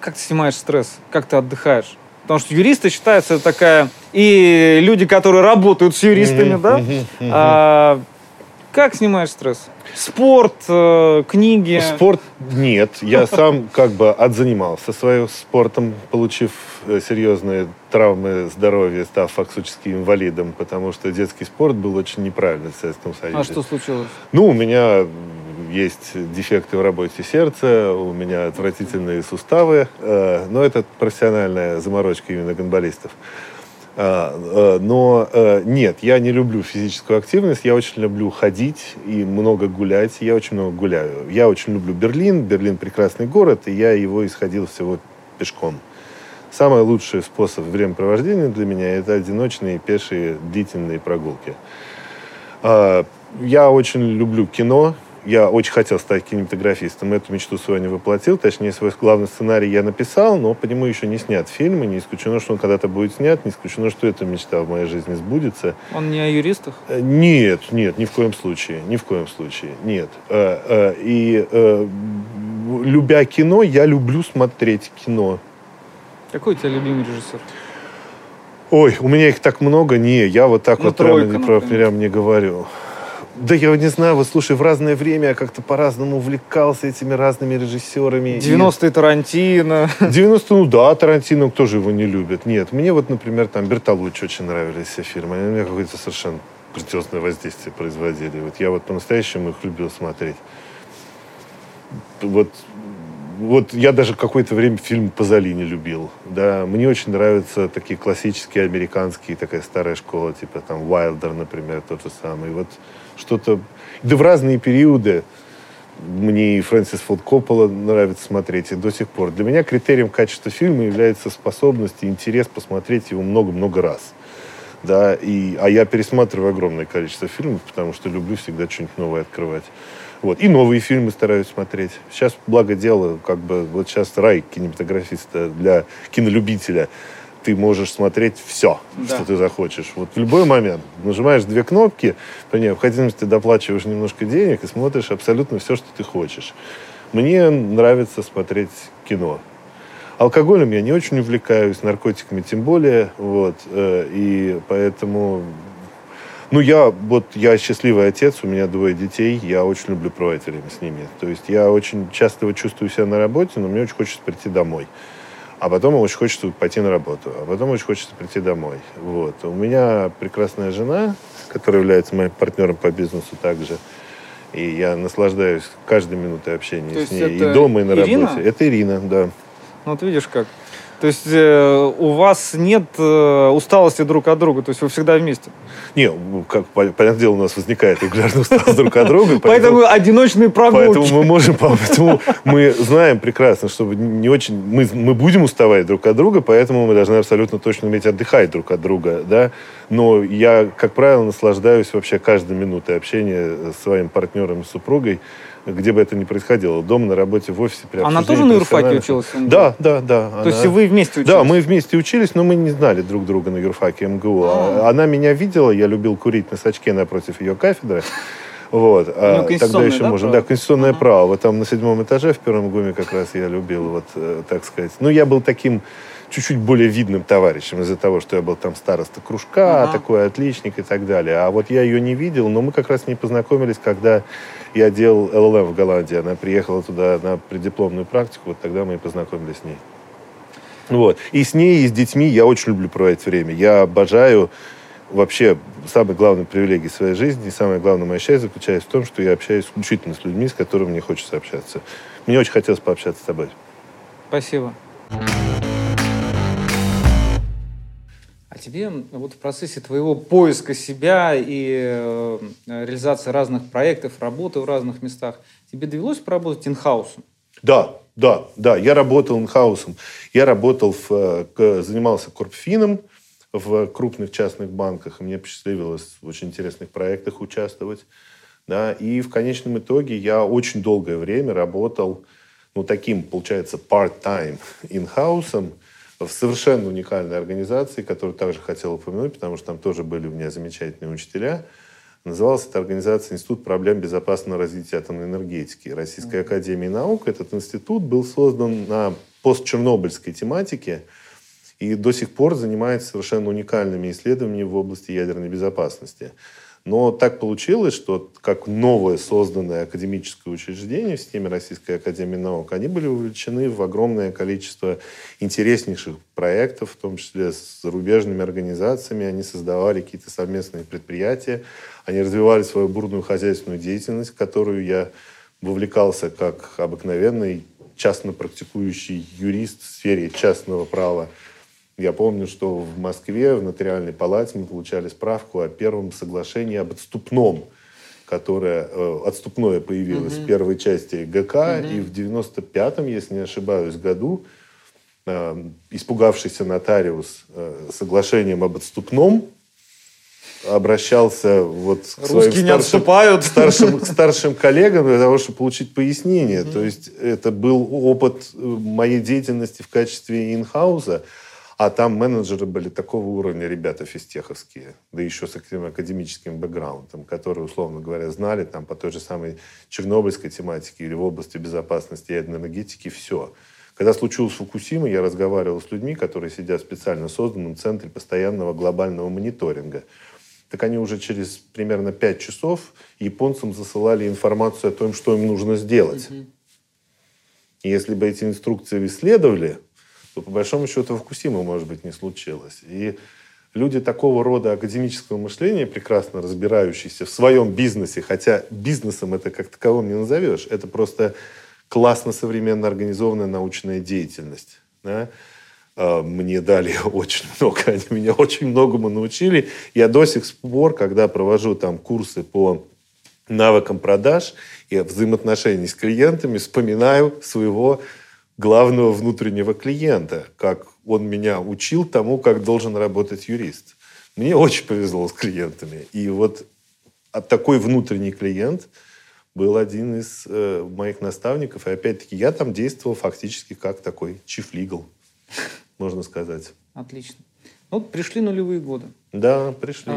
как ты снимаешь стресс? Как ты отдыхаешь? Потому что юристы считаются такая... И люди, которые работают с юристами, да? А, как снимаешь стресс? Спорт, э, книги? Спорт нет. Я (laughs) сам как бы отзанимался своим спортом, получив э, серьезные травмы здоровья, став фактически инвалидом, потому что детский спорт был очень неправильный в Советском Союзе. А что случилось? Ну, у меня есть дефекты в работе сердца, у меня отвратительные суставы, э, но это профессиональная заморочка именно гонболистов. А, э, но э, нет, я не люблю физическую активность, я очень люблю ходить и много гулять, я очень много гуляю. Я очень люблю Берлин, Берлин прекрасный город, и я его исходил всего пешком. Самый лучший способ времяпровождения для меня – это одиночные пешие длительные прогулки. А, я очень люблю кино, я очень хотел стать кинематографистом. Эту мечту свою не воплотил. Точнее, свой главный сценарий я написал, но по нему еще не снят фильм. И не исключено, что он когда-то будет снят. Не исключено, что эта мечта в моей жизни сбудется. Он не о юристах? Э, нет, нет, ни в коем случае. Ни в коем случае. Нет. Э, э, и любя кино, я люблю смотреть кино. Какой у тебя любимый режиссер? Ой, у меня их так много. Не, я вот так ну, вот тройка, прямо, не, прямо не говорю. Да я не знаю, вот слушай, в разное время я как-то по-разному увлекался этими разными режиссерами. 90-е Тарантино. 90-е, ну да, Тарантино, кто же его не любит? Нет, мне вот, например, там Бертолуччи очень нравились все фильмы. Они у меня какое-то совершенно грандиозное воздействие производили. Вот я вот по-настоящему их любил смотреть. Вот вот я даже какое-то время фильм Пазолини любил. Да, мне очень нравятся такие классические американские, такая старая школа, типа там Уайлдер, например, тот же самый. Вот что-то... Да в разные периоды мне и Фрэнсис Форд Коппола нравится смотреть, и до сих пор. Для меня критерием качества фильма является способность и интерес посмотреть его много-много раз. Да, и, а я пересматриваю огромное количество фильмов, потому что люблю всегда что-нибудь новое открывать. Вот. И новые фильмы стараюсь смотреть. Сейчас, благо дело, как бы, вот сейчас рай кинематографиста для кинолюбителя. Ты можешь смотреть все, да. что ты захочешь. Вот в любой момент нажимаешь две кнопки, по необходимости доплачиваешь немножко денег и смотришь абсолютно все, что ты хочешь. Мне нравится смотреть кино. Алкоголем я не очень увлекаюсь, наркотиками тем более. Вот, э, и поэтому ну, я вот я счастливый отец, у меня двое детей, я очень люблю проводить время с ними. То есть я очень часто чувствую себя на работе, но мне очень хочется прийти домой. А потом очень хочется пойти на работу. А потом очень хочется прийти домой. Вот. У меня прекрасная жена, которая является моим партнером по бизнесу также. И я наслаждаюсь каждой минутой общения То с ней. И дома, и на Ирина? работе. Это Ирина, да. Ну, вот видишь как. То есть э, у вас нет э, усталости друг от друга, то есть вы всегда вместе. Не, ну, как, пон- понятное дело, у нас возникает регулярно усталость друг от друга. Поэтому одиночные прогулки. Поэтому мы можем, поэтому мы знаем прекрасно, что не очень, мы, мы будем уставать друг от друга, поэтому мы должны абсолютно точно уметь отдыхать друг от друга, да. Но я, как правило, наслаждаюсь вообще каждой минутой общения с своим партнером, с супругой, где бы это ни происходило, дома, на работе, в офисе. При Она тоже на юрфаке училась? Да, да, да. То есть она- вы вместе учились? да, мы вместе учились, но мы не знали друг друга на юрфаке МГУ. А. Она меня видела, я любил курить на сачке напротив ее кафедры. Вот. а тогда конституционное, еще да, можно. право? Да, конституционное право. Вот там на седьмом этаже в первом ГУМе как раз я любил, вот, э, так сказать. Ну, я был таким чуть-чуть более видным товарищем из-за того, что я был там староста кружка, Ага. такой отличник и так далее. А вот я ее не видел, но мы как раз не познакомились, когда я делал ЛЛМ в Голландии. Она приехала туда на преддипломную практику, вот тогда мы и познакомились с ней. Вот. И с ней, и с детьми я очень люблю проводить время. Я обожаю вообще самой главной привилегией своей жизни, и самое главное мое счастье заключается в том, что я общаюсь исключительно с людьми, с которыми мне хочется общаться. Мне очень хотелось пообщаться с тобой. Спасибо. А тебе вот в процессе твоего поиска себя и э, реализации разных проектов, работы в разных местах, тебе довелось поработать инхаусом? Да, да, да. Я работал инхаусом. Я работал в, э, занимался корпфином в крупных частных банках. И мне посчастливилось в очень интересных проектах участвовать. Да, и в конечном итоге я очень долгое время работал, ну, таким, получается, part-time инхаусом в совершенно уникальной организации, которую также хотел упомянуть, потому что там тоже были у меня замечательные учителя. Называлась эта организация «Институт проблем безопасного развития атомной энергетики» Российской Академии Наук. Этот институт был создан на постчернобыльской тематике и до сих пор занимается совершенно уникальными исследованиями в области ядерной безопасности. Но так получилось, что как новое созданное академическое учреждение в системе Российской Академии Наук, они были увлечены в огромное количество интереснейших проектов, в том числе с зарубежными организациями. Они создавали какие-то совместные предприятия, они развивали свою бурную хозяйственную деятельность, в которую я вовлекался как обыкновенный частно практикующий юрист в сфере частного права. Я помню, что в Москве в нотариальной палате мы получали справку о первом соглашении об отступном, которое э, отступное появилось в первой части ГК, и в 95-м, если не ошибаюсь, году э, испугавшийся нотариус э, соглашением об отступном обращался вот к своим Русские не старшим- отступают. старшим, к старшим (laughs) коллегам для того, чтобы получить пояснение. То есть это был опыт э, моей деятельности в качестве инхауза, а там менеджеры были такого уровня ребята физтеховские, да еще с академическим бэкграундом, которые, условно говоря, знали там по той же самой чернобыльской тематике или в области безопасности ядерной энергетики все. Когда случилось Фукусима, я разговаривал с людьми, которые сидят в специально созданном центре постоянного глобального мониторинга. Так они уже через примерно 5 часов японцам засылали информацию о том, что им нужно сделать. И если бы эти инструкции исследовали, то по большому счету Фукусима, может быть, не случилось. И люди такого рода академического мышления, прекрасно разбирающиеся в своем бизнесе, хотя бизнесом это как таковым не назовешь, это просто классно современно организованная научная деятельность. да. А, Мне дали (laughs) очень много, они меня очень многому научили. Я до сих пор, когда провожу там курсы по навыкам продаж и взаимоотношений с клиентами, вспоминаю своего главного внутреннего клиента, как он меня учил тому, как должен работать юрист. Мне очень повезло с клиентами. И вот а такой внутренний клиент был один из э, моих наставников. И опять-таки я там действовал фактически как такой chief legal, можно сказать. Отлично. Вот пришли нулевые годы. Да, пришли.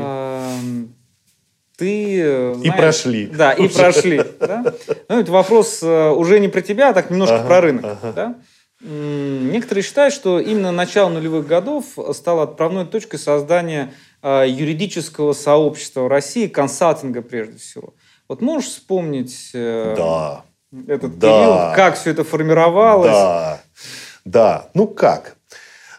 Ты э, И знаешь- прошли. Да, и прошли. да? Ну, это вопрос э, уже не про тебя, а так немножко Ага, про рынок. ага. да? М, Некоторые считают, что именно начало нулевых годов стало отправной точкой создания э, юридического сообщества в России, консалтинга прежде всего. Вот можешь вспомнить Да. этот Да. период, как все это формировалось? Да, да. Ну как?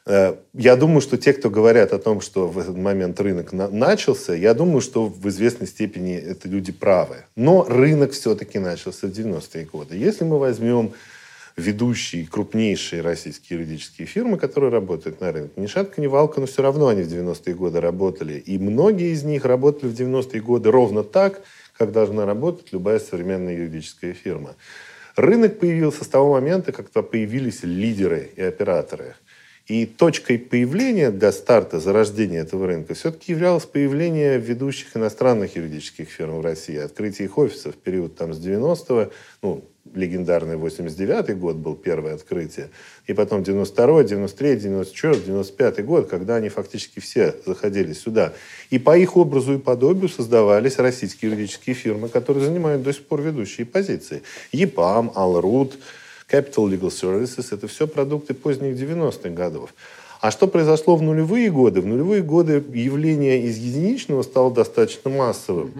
Э, я думаю, что те, кто говорят о том, что в этот момент рынок на начался, я думаю, что в известной степени это люди правы. Но рынок все-таки начался в 90-е годы. Если мы возьмем ведущие, крупнейшие российские юридические фирмы, которые работают на рынке. Ни шатка, ни валка, но все равно они в 90-е годы работали. И многие из них работали в 90-е годы ровно так, как должна работать любая современная юридическая фирма. Рынок появился с того момента, когда появились лидеры и операторы. И точкой появления для старта, зарождения этого рынка все-таки являлось появление ведущих иностранных юридических фирм в России, открытие их офисов в период там, с 90-го, ну, легендарный 89-й год был первое открытие, и потом 92-й, 93-й, 94-й, 95-й год, когда они фактически все заходили сюда. И по их образу и подобию создавались российские юридические фирмы, которые занимают до сих пор ведущие позиции. ЕПАМ, Алрут, Capital Legal Services – это все продукты поздних 90-х годов. А что произошло в нулевые годы? В нулевые годы явление из единичного стало достаточно массовым.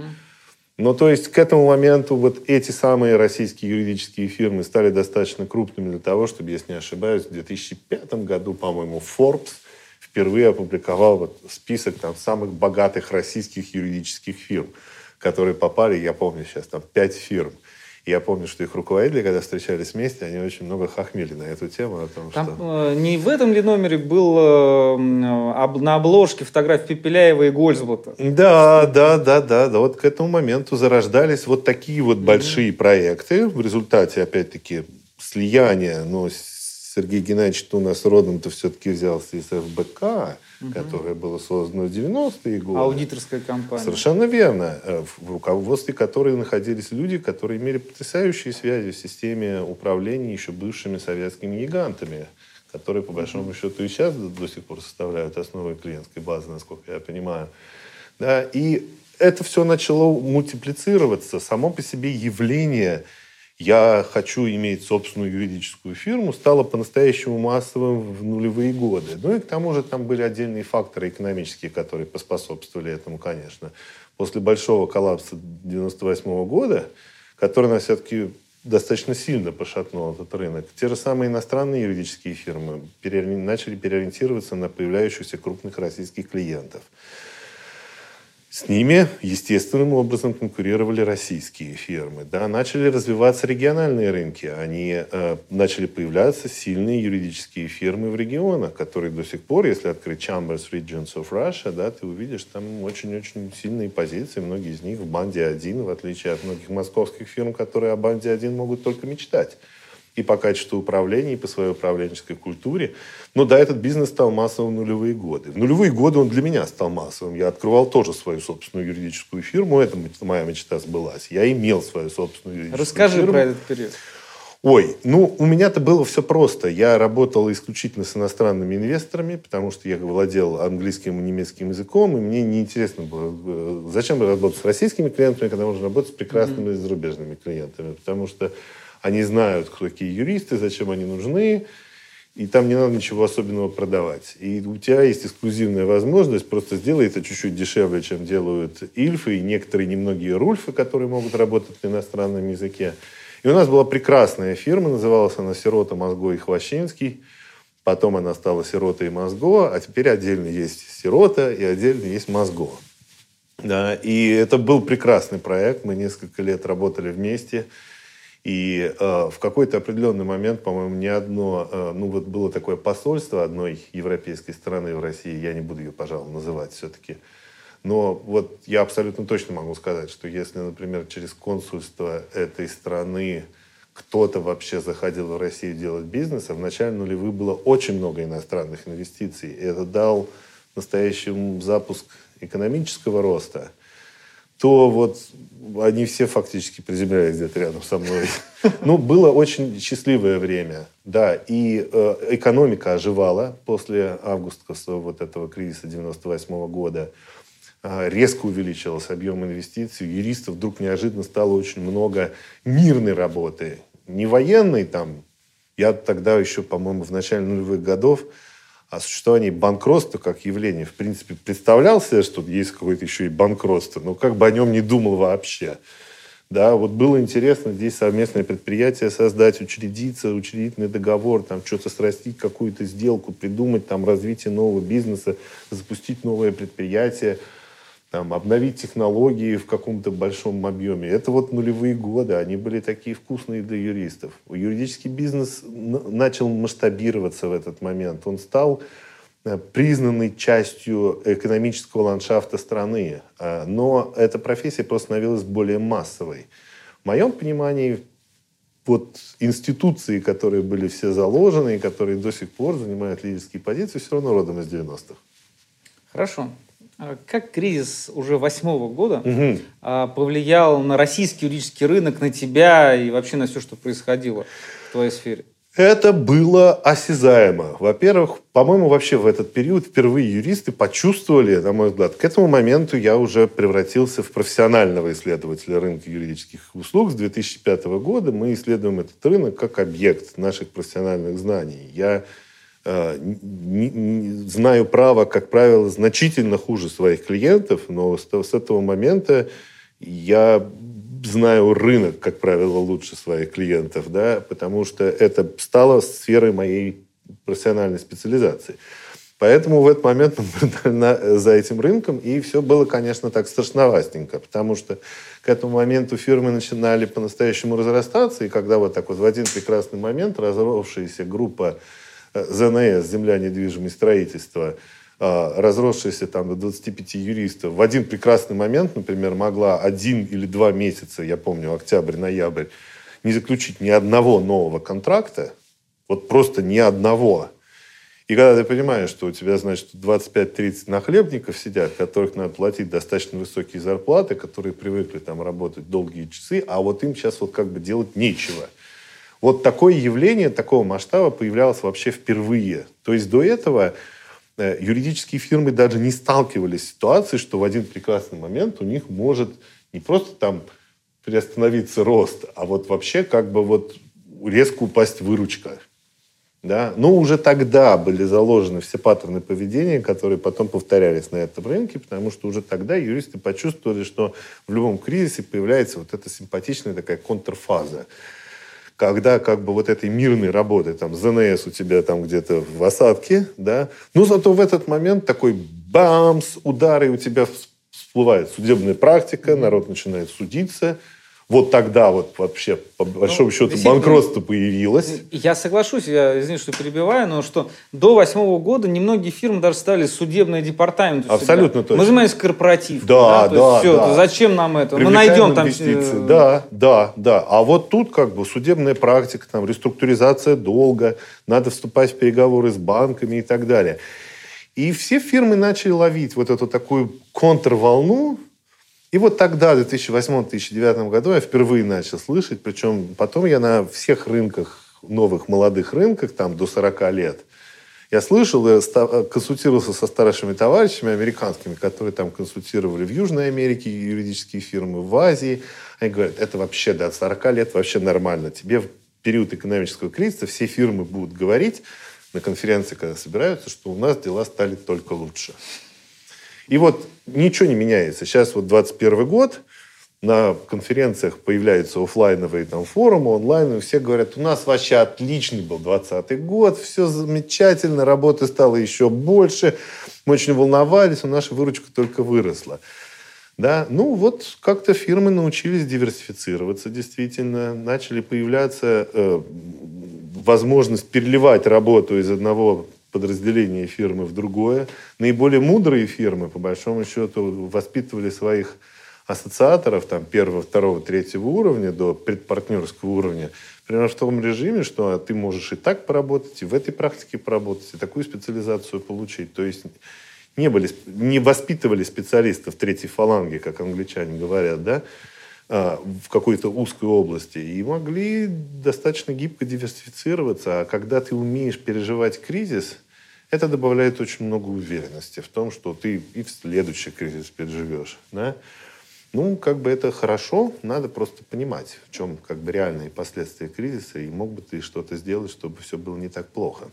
Ну, то есть к этому моменту вот эти самые российские юридические фирмы стали достаточно крупными для того, чтобы, если не ошибаюсь, в 2005 году, по-моему, Forbes впервые опубликовал вот список там, самых богатых российских юридических фирм, которые попали, я помню сейчас, там пять фирм – я помню, что их руководители, когда встречались вместе, они очень много хохмели на эту тему. О том, Там что... э, не в этом ли номере был э, об, на обложке фотография Пепеляева и Гольцблата? Да, да, да, да, да. Вот к этому моменту зарождались вот такие вот mm-hmm. большие проекты. В результате, опять-таки, слияния, но Сергей Геннадьевич у нас родом-то все-таки взялся из ФБК, угу. которое было создано в 90-е годы. Аудиторская компания. Совершенно верно. Э, в руководстве которой находились люди, которые имели потрясающие связи в системе управления еще бывшими советскими гигантами, которые, по большому счету, и сейчас до сих пор составляют основой клиентской базы, насколько я понимаю. Да, и это все начало мультиплицироваться. Само по себе явление я хочу иметь собственную юридическую фирму, стало по-настоящему массовым в нулевые годы. Ну и к тому же там были отдельные факторы экономические, которые поспособствовали этому, конечно. После большого коллапса 98 года, который нас все-таки достаточно сильно пошатнул этот рынок. Те же самые иностранные юридические фирмы начали переориентироваться на появляющихся крупных российских клиентов. С ними естественным образом конкурировали российские фирмы. Да, начали развиваться региональные рынки. Они э, начали появляться сильные юридические фирмы в регионах, которые до сих пор, если открыть Chambers Regions of Russia, да, ты увидишь там очень-очень сильные позиции. Многие из них в банде один, в отличие от многих московских фирм, которые о банде один могут только мечтать и по качеству управления, и по своей управленческой культуре. Но да, этот бизнес стал массовым в нулевые годы. В нулевые годы он для меня стал массовым. Я открывал тоже свою собственную юридическую фирму. Это моя мечта сбылась. Я имел свою собственную юридическую Расскажи фирму. про этот период. Ой, ну, у меня-то было все просто. Я работал исключительно с иностранными инвесторами, потому что я владел английским и немецким языком, и мне неинтересно было, э, зачем работать с российскими клиентами, когда можно работать с прекрасными mm-hmm. зарубежными клиентами. Потому что они знают, кто такие юристы, зачем они нужны, и там не надо ничего особенного продавать. И у тебя есть эксклюзивная возможность просто сделать это чуть-чуть дешевле, чем делают Ильфы и некоторые немногие Рульфы, которые могут работать на иностранном языке. И у нас была прекрасная фирма, называлась она «Сирота, Мозго и Хвощинский». Потом она стала «Сирота и Мозго», а теперь отдельно есть «Сирота» и отдельно есть «Мозго». Да, и это был прекрасный проект. Мы несколько лет работали вместе. И э, в какой-то определенный момент, по-моему, не одно, э, ну вот было такое посольство одной европейской страны в России, я не буду ее, пожалуй, называть все-таки, но вот я абсолютно точно могу сказать, что если, например, через консульство этой страны кто-то вообще заходил в Россию делать бизнес, а в начале нулевых было очень много иностранных инвестиций, и это дал настоящий запуск экономического роста – то вот они все фактически приземлялись где-то рядом со мной. Ну, было очень счастливое время, да, и э, экономика оживала после августовского вот этого кризиса 98 -го года. Э, резко увеличился объем инвестиций, юристов вдруг неожиданно стало очень много мирной работы, не военной там. Я тогда еще, по-моему, в начале нулевых годов о существовании банкротства как явления, в принципе, представлял себе, что есть какое-то еще и банкротство, но как бы о нем не думал вообще. Да, вот было интересно здесь совместное предприятие создать, учредиться, учредительный договор, там что-то срастить, какую-то сделку, придумать там развитие нового бизнеса, запустить новое предприятие, там, обновить технологии в каком-то большом объеме. Это вот нулевые годы, они были такие вкусные для юристов. Юридический бизнес начал масштабироваться в этот момент. Он стал Э, признанной частью экономического ландшафта страны. Э, но эта профессия просто становилась более массовой. В моем понимании, вот институции, которые были все заложены и которые до сих пор занимают лидерские позиции, все равно родом из 90-х. Хорошо. А как кризис уже восьмого года угу. повлиял на российский юридический рынок, на тебя и вообще на все, что происходило в твоей сфере? Это было осязаемо. Во-первых, по-моему, вообще в этот период впервые юристы почувствовали, на мой взгляд, к этому моменту я уже превратился в профессионального исследователя рынка юридических услуг. С 2005 года мы исследуем этот рынок как объект наших профессиональных знаний. Я знаю право, как правило, значительно хуже своих клиентов, но с, этого момента я знаю рынок, как правило, лучше своих клиентов, да, потому что это стало сферой моей профессиональной специализации. Поэтому в этот момент (laughs) мы за этим рынком, и все было, конечно, так страшновастенько, потому что к этому моменту фирмы начинали по-настоящему разрастаться, и когда вот так вот в один прекрасный момент разросшаяся группа ЗНС, э, Земля недвижимость строительства, а, разросшаяся там до 25 юристов, в один прекрасный момент, например, могла один или два месяца, я помню, октябрь-ноябрь, не заключить ни одного нового контракта, вот просто ни одного. И когда ты понимаешь, что у тебя, значит, 25-30 нахлебников сидят, которых надо платить достаточно высокие зарплаты, которые привыкли там работать долгие часы, а вот им сейчас вот как бы делать нечего. Вот такое явление такого масштаба появлялось вообще впервые. То есть до этого Э, юридические фирмы даже не сталкивались с ситуацией, что в один прекрасный момент у них может не просто там приостановиться рост, а вот вообще как бы вот резко упасть выручка. Да? Но уже тогда были заложены все паттерны поведения, которые потом повторялись на этом рынке, потому что уже тогда юристы почувствовали, что в любом кризисе появляется вот эта симпатичная такая контрфаза когда как бы вот этой мирной работы, там, ЗНС у тебя там где-то в осадке, да, но зато в этот момент такой бамс, удары у тебя всплывает судебная практика, народ начинает судиться, вот тогда вот вообще, по ну, большому ну, счету, банкротство появилось. Я соглашусь, я, извини, что перебиваю, но что до восьмого года немногие фирмы даже стали судебные департаменты. Абсолютно точно. Мы занимаемся корпоратив. Да, да, да, все, да. Зачем нам это? Мы найдем там... Инвестиции. Э, да, да, да. А вот тут как бы судебная практика, там реструктуризация долга, надо вступать в переговоры с банками и так далее. И все фирмы начали ловить вот эту такую контрволну, и вот тогда, в 2008-2009 году, я впервые начал слышать, причем потом я на всех рынках, новых молодых рынках, там до 40 лет, я слышал и консультировался со старшими товарищами американскими, которые там консультировали в Южной Америке юридические фирмы, в Азии. Они говорят, это вообще до 40 лет вообще нормально. Тебе в период экономического кризиса все фирмы будут говорить на конференции, когда собираются, что у нас дела стали только лучше. И вот ничего не меняется. Сейчас вот 21 год, на конференциях появляются офлайновые там форумы, онлайн, и все говорят, у нас вообще отличный был 20 год, все замечательно, работы стало еще больше, мы очень волновались, но наша выручка только выросла. Да, ну вот как-то фирмы научились диверсифицироваться действительно, начали появляться э, возможность переливать работу из одного подразделение фирмы в другое. Наиболее мудрые фирмы, по большому счету, воспитывали своих ассоциаторов там, первого, второго, третьего уровня до предпартнерского уровня примерно в том режиме, что ты можешь и так поработать, и в этой практике поработать, и такую специализацию получить. То есть не, были, не воспитывали специалистов третьей фаланги, как англичане говорят, да, а, в какой-то узкой области и могли достаточно гибко диверсифицироваться. А когда ты умеешь переживать кризис, это добавляет очень много уверенности в том, что ты и в следующий кризис переживешь. Да? Ну, как бы это хорошо, надо просто понимать, в чем как бы реальные последствия кризиса, и мог бы ты что-то сделать, чтобы все было не так плохо.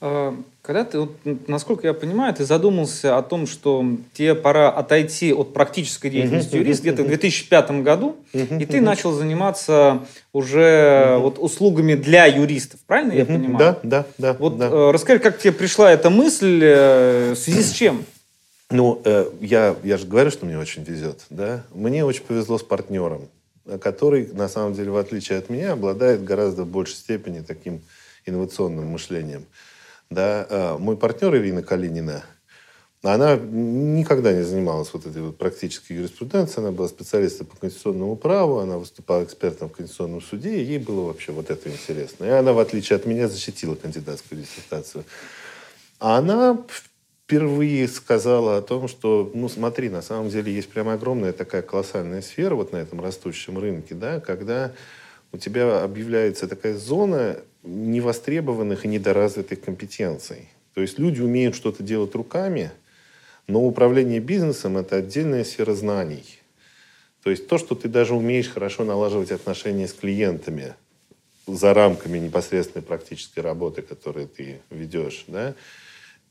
А, когда ты, вот, насколько я понимаю, ты задумался о том, что тебе пора отойти от практической деятельности юриста где-то в 2005 году, и ты начал заниматься уже вот услугами для юристов, правильно я понимаю? Да, да, да. Вот да. Э, расскажи, как тебе пришла эта мысль, э, в связи с чем? Ну, э, я, я же говорю, что мне очень везет, да. Мне очень повезло с партнером, который, на самом деле, в отличие от меня, обладает гораздо большей степени таким инновационным мышлением. Да, э, мой партнер Ирина Калинина, она никогда не занималась вот этой вот практической юриспруденцией, она была специалистом по конституционному праву, она выступала экспертом в Конституционном суде, и ей было вообще вот это интересно. И она, в отличие от меня, защитила кандидатскую диссертацию. А она впервые сказала о том, что, ну, смотри, на самом деле есть прям огромная такая колоссальная сфера вот на этом растущем рынке, да, когда у тебя объявляется такая зона невостребованных и недоразвитых компетенций. То есть люди умеют что-то делать руками, но управление бизнесом – это отдельная сфера знаний. То есть то, что ты даже умеешь хорошо налаживать отношения с клиентами за рамками непосредственной практической работы, которую ты ведешь, да,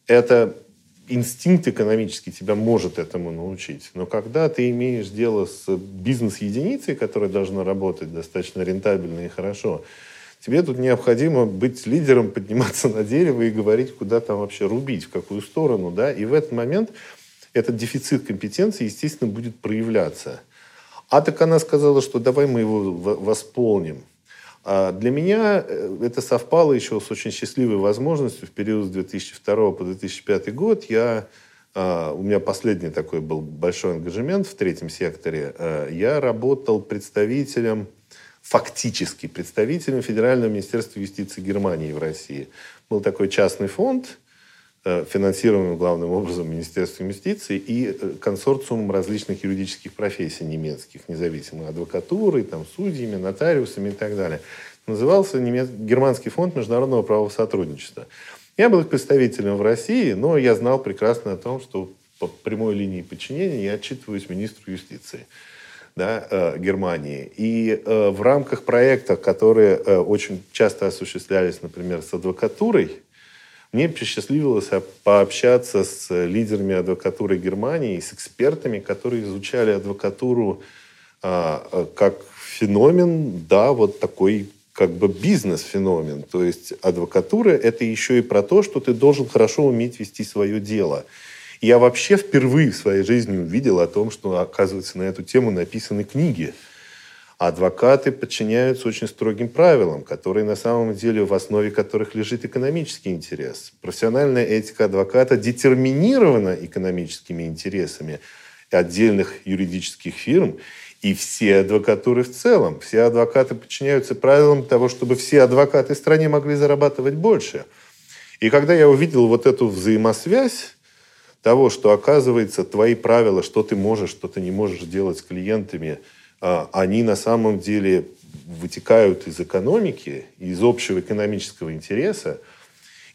это инстинкт экономический тебя может этому научить. Но когда ты имеешь дело с бизнес-единицей, которая должна работать достаточно рентабельно и хорошо, тебе тут необходимо быть лидером, подниматься на дерево и говорить, куда там вообще рубить, в какую сторону. Да? И в этот момент этот дефицит компетенции, естественно, будет проявляться. А так она сказала, что давай мы его восполним. А для меня э, это совпало еще с очень счастливой возможностью в период с 2002 по 2005 год. Я, а, у меня последний такой был большой ангажемент в третьем секторе. А, я работал представителем, фактически представителем Федерального министерства юстиции Германии в России. Был такой частный фонд, Э, финансируемым главным образом Министерством юстиции и э, консорциумом различных юридических профессий немецких, независимой адвокатурой, там, судьями, нотариусами и так далее. Назывался немец... Германский фонд международного правового сотрудничества. Я был их представителем в России, но я знал прекрасно о том, что по прямой линии подчинения я отчитываюсь министру юстиции да, э, Германии. И э, в рамках проекта, которые э, очень часто осуществлялись, например, с адвокатурой, мне посчастливилось пообщаться с лидерами адвокатуры Германии, с экспертами, которые изучали адвокатуру а, как феномен, да, вот такой как бы бизнес-феномен. То есть адвокатура – это еще и про то, что ты должен хорошо уметь вести свое дело. Я вообще впервые в своей жизни увидел о том, что, оказывается, на эту тему написаны книги – адвокаты подчиняются очень строгим правилам, которые на самом деле в основе которых лежит экономический интерес. Профессиональная этика адвоката детерминирована экономическими интересами отдельных юридических фирм и все адвокатуры в целом. Все адвокаты подчиняются правилам того, чтобы все адвокаты в стране могли зарабатывать больше. И когда я увидел вот эту взаимосвязь того, что оказывается твои правила, что ты можешь, что ты не можешь делать с клиентами – а, они на самом деле вытекают из экономики, из общего экономического интереса.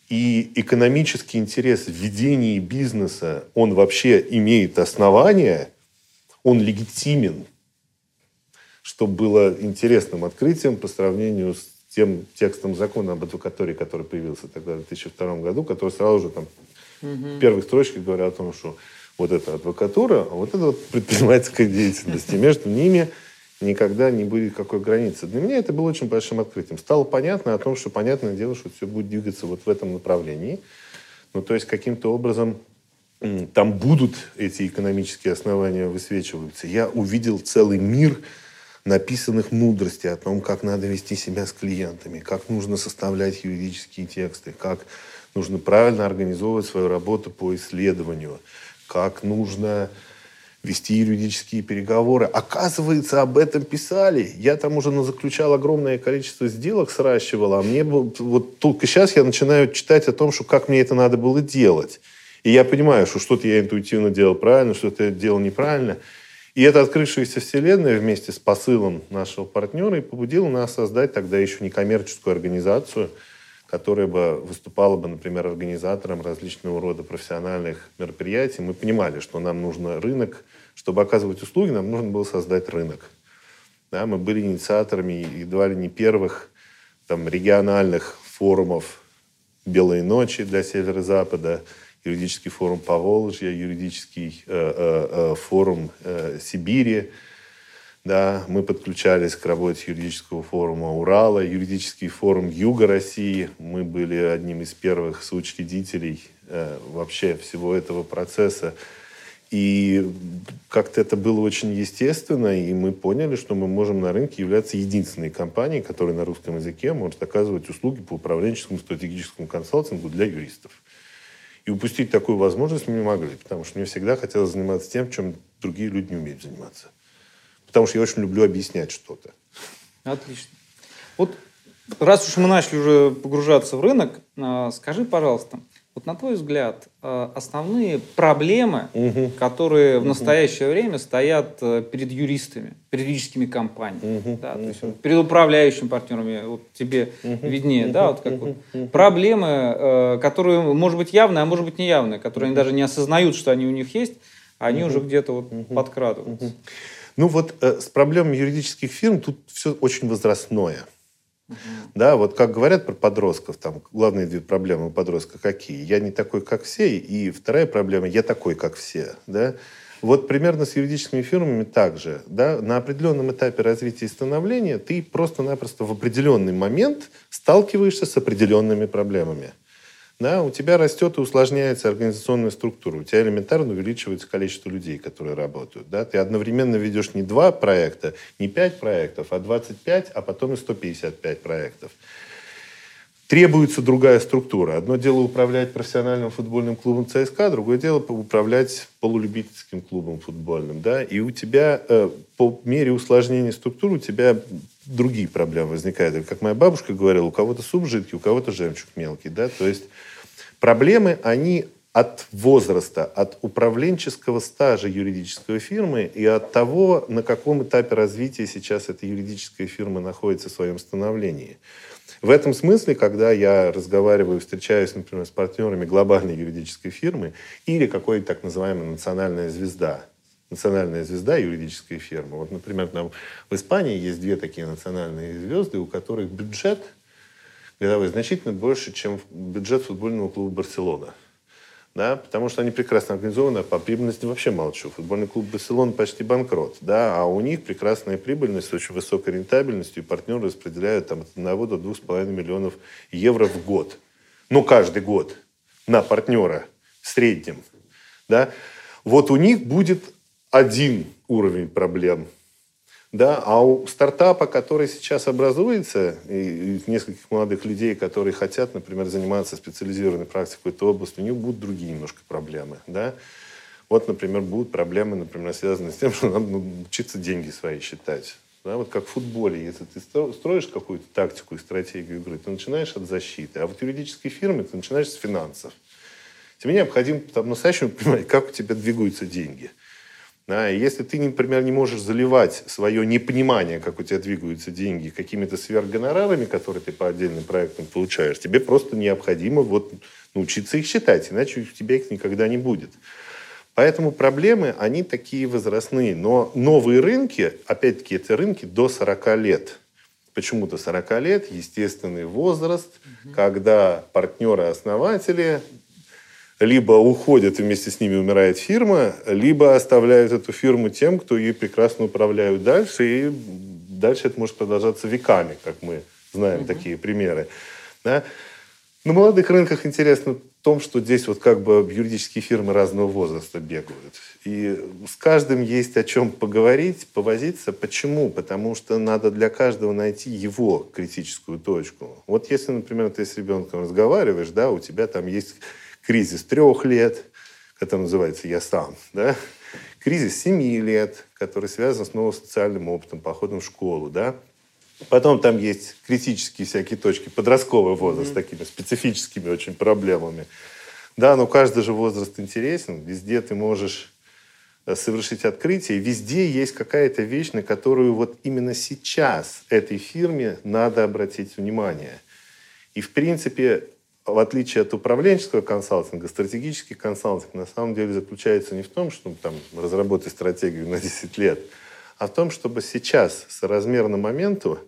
И экономический интерес в ведении бизнеса, он вообще имеет основания, он легитимен, что было интересным открытием по сравнению с тем текстом закона об адвокатуре, который появился тогда в 2002 году, который сразу же там угу. в первых строчках говорят о том, что вот эта адвокатура, а вот это вот (laughs) предпринимательская деятельность. И между ними никогда не будет какой границы. Для меня это было очень большим открытием. Стало понятно о том, что понятное дело, что все будет двигаться вот в этом направлении. Ну, то есть каким-то образом там будут эти экономические основания высвечиваться. Я увидел целый мир написанных мудростей о том, как надо вести себя с клиентами, как нужно составлять юридические тексты, как нужно правильно организовывать свою работу по исследованию, как нужно вести юридические переговоры. Оказывается, об этом писали. Я там уже заключал огромное количество сделок, сращивал, а мне вот только сейчас я начинаю читать о том, что как мне это надо было делать. И я понимаю, что что-то я интуитивно делал правильно, что-то я делал неправильно. И эта открывшаяся вселенная вместе с посылом нашего партнера и побудила нас создать тогда еще некоммерческую организацию – которая бы выступала бы, например, организатором различного рода профессиональных мероприятий. Мы понимали, что нам нужно рынок, чтобы оказывать услуги, нам нужно было создать рынок. Да, мы были инициаторами едва ли не первых там, региональных форумов «Белые ночи» для Северо-Запада, юридический форум Поволжья, юридический э, э, э, форум э, Сибири. Да, мы подключались к работе юридического форума Урала, юридический форум Юга России. Мы были одним из первых соучредителей э, вообще всего этого процесса. И как-то это было очень естественно, и мы поняли, что мы можем на рынке являться единственной компанией, которая на русском языке может оказывать услуги по управленческому стратегическому консалтингу для юристов. И упустить такую возможность мы не могли, потому что мне всегда хотелось заниматься тем, чем другие люди не умеют заниматься. Потому что я очень люблю объяснять что-то. Отлично. Вот раз уж мы начали уже погружаться в рынок, а, скажи, пожалуйста, вот на твой взгляд, э, основные проблемы, угу. которые в настоящее время стоят э, перед юристами, перед юридическими компаниями, угу. да, то есть перед управляющими партнерами, вот тебе угу. виднее, угу. да, вот как угу. вот проблемы, э, которые, может быть, явные, а может быть, неявные, которые они даже не осознают, что они у них есть, а они угу. уже где-то вот угу. подкрадываются. Угу. Ну вот с проблемами юридических фирм тут все очень возрастное. Да, вот как говорят про подростков, там главные две проблемы у подростка какие? Я не такой, как все, и вторая проблема, я такой, как все, да. Вот примерно с юридическими фирмами также. Да? На определенном этапе развития и становления ты просто-напросто в определенный момент сталкиваешься с определенными проблемами да, у тебя растет и усложняется организационная структура, у тебя элементарно увеличивается количество людей, которые работают. Да? Ты одновременно ведешь не два проекта, не пять проектов, а 25, а потом и 155 проектов. Требуется другая структура. Одно дело управлять профессиональным футбольным клубом ЦСКА, другое дело управлять полулюбительским клубом футбольным. Да? И у тебя э, по мере усложнения структуры у тебя другие проблемы возникают. Как моя бабушка говорила, у кого-то суп жидкий, у кого-то жемчуг мелкий. Да? То есть Проблемы, они от возраста, от управленческого стажа юридической фирмы и от того, на каком этапе развития сейчас эта юридическая фирма находится в своем становлении. В этом смысле, когда я разговариваю, встречаюсь, например, с партнерами глобальной юридической фирмы или какой-то так называемая национальная звезда, национальная звезда юридической фирмы. Вот, например, там в Испании есть две такие национальные звезды, у которых бюджет – годовой значительно больше, чем бюджет футбольного клуба «Барселона». Да, потому что они прекрасно организованы, а по прибыльности вообще молчу. Футбольный клуб «Барселона» почти банкрот, да, а у них прекрасная прибыльность очень высокой рентабельностью, и партнеры распределяют там, от 1 до 2,5 миллионов евро в год. Ну, каждый год на партнера в среднем. Да. Вот у них будет один уровень проблем – да, а у стартапа, который сейчас образуется, и нескольких молодых людей, которые хотят, например, заниматься специализированной практикой в этой области, у них будут другие немножко проблемы. Да? Вот, например, будут проблемы, например, связанные с тем, что надо ну, учиться деньги свои считать. Да, вот как в футболе, если ты строишь какую-то тактику и стратегию игры, ты начинаешь от защиты, а вот юридической фирме ты начинаешь с финансов. Тебе необходимо по-настоящему (laughs) понимать, как у тебя двигаются деньги. Да, и если ты, например, не можешь заливать свое непонимание, как у тебя двигаются деньги, какими-то сверхгонорарами, которые ты по отдельным проектам получаешь, тебе просто необходимо вот научиться их считать, иначе у тебя их никогда не будет. Поэтому проблемы, они такие возрастные. Но новые рынки, опять-таки, это рынки до 40 лет. Почему-то 40 лет, естественный возраст, угу. когда партнеры-основатели либо уходят и вместе с ними умирает фирма, либо оставляют эту фирму тем, кто ее прекрасно управляют дальше, и дальше это может продолжаться веками, как мы знаем mm-hmm. такие примеры. Да? На молодых рынках интересно в том, что здесь вот как бы юридические фирмы разного возраста бегают. И с каждым есть о чем поговорить, повозиться. Почему? Потому что надо для каждого найти его критическую точку. Вот если, например, ты с ребенком разговариваешь, да, у тебя там есть кризис трех лет, который называется «Я сам», да? кризис семи лет, который связан с новым социальным опытом, походом в школу, да? Потом там есть критические всякие точки, подростковый возраст mm-hmm. с такими специфическими очень проблемами. Да, но каждый же возраст интересен, везде ты можешь э, совершить открытие, везде есть какая-то вещь, на которую вот именно сейчас этой фирме надо обратить внимание. И, в принципе, в отличие от управленческого консалтинга, стратегический консалтинг на самом деле заключается не в том, чтобы там, разработать стратегию на 10 лет, а в том, чтобы сейчас, соразмерно моменту,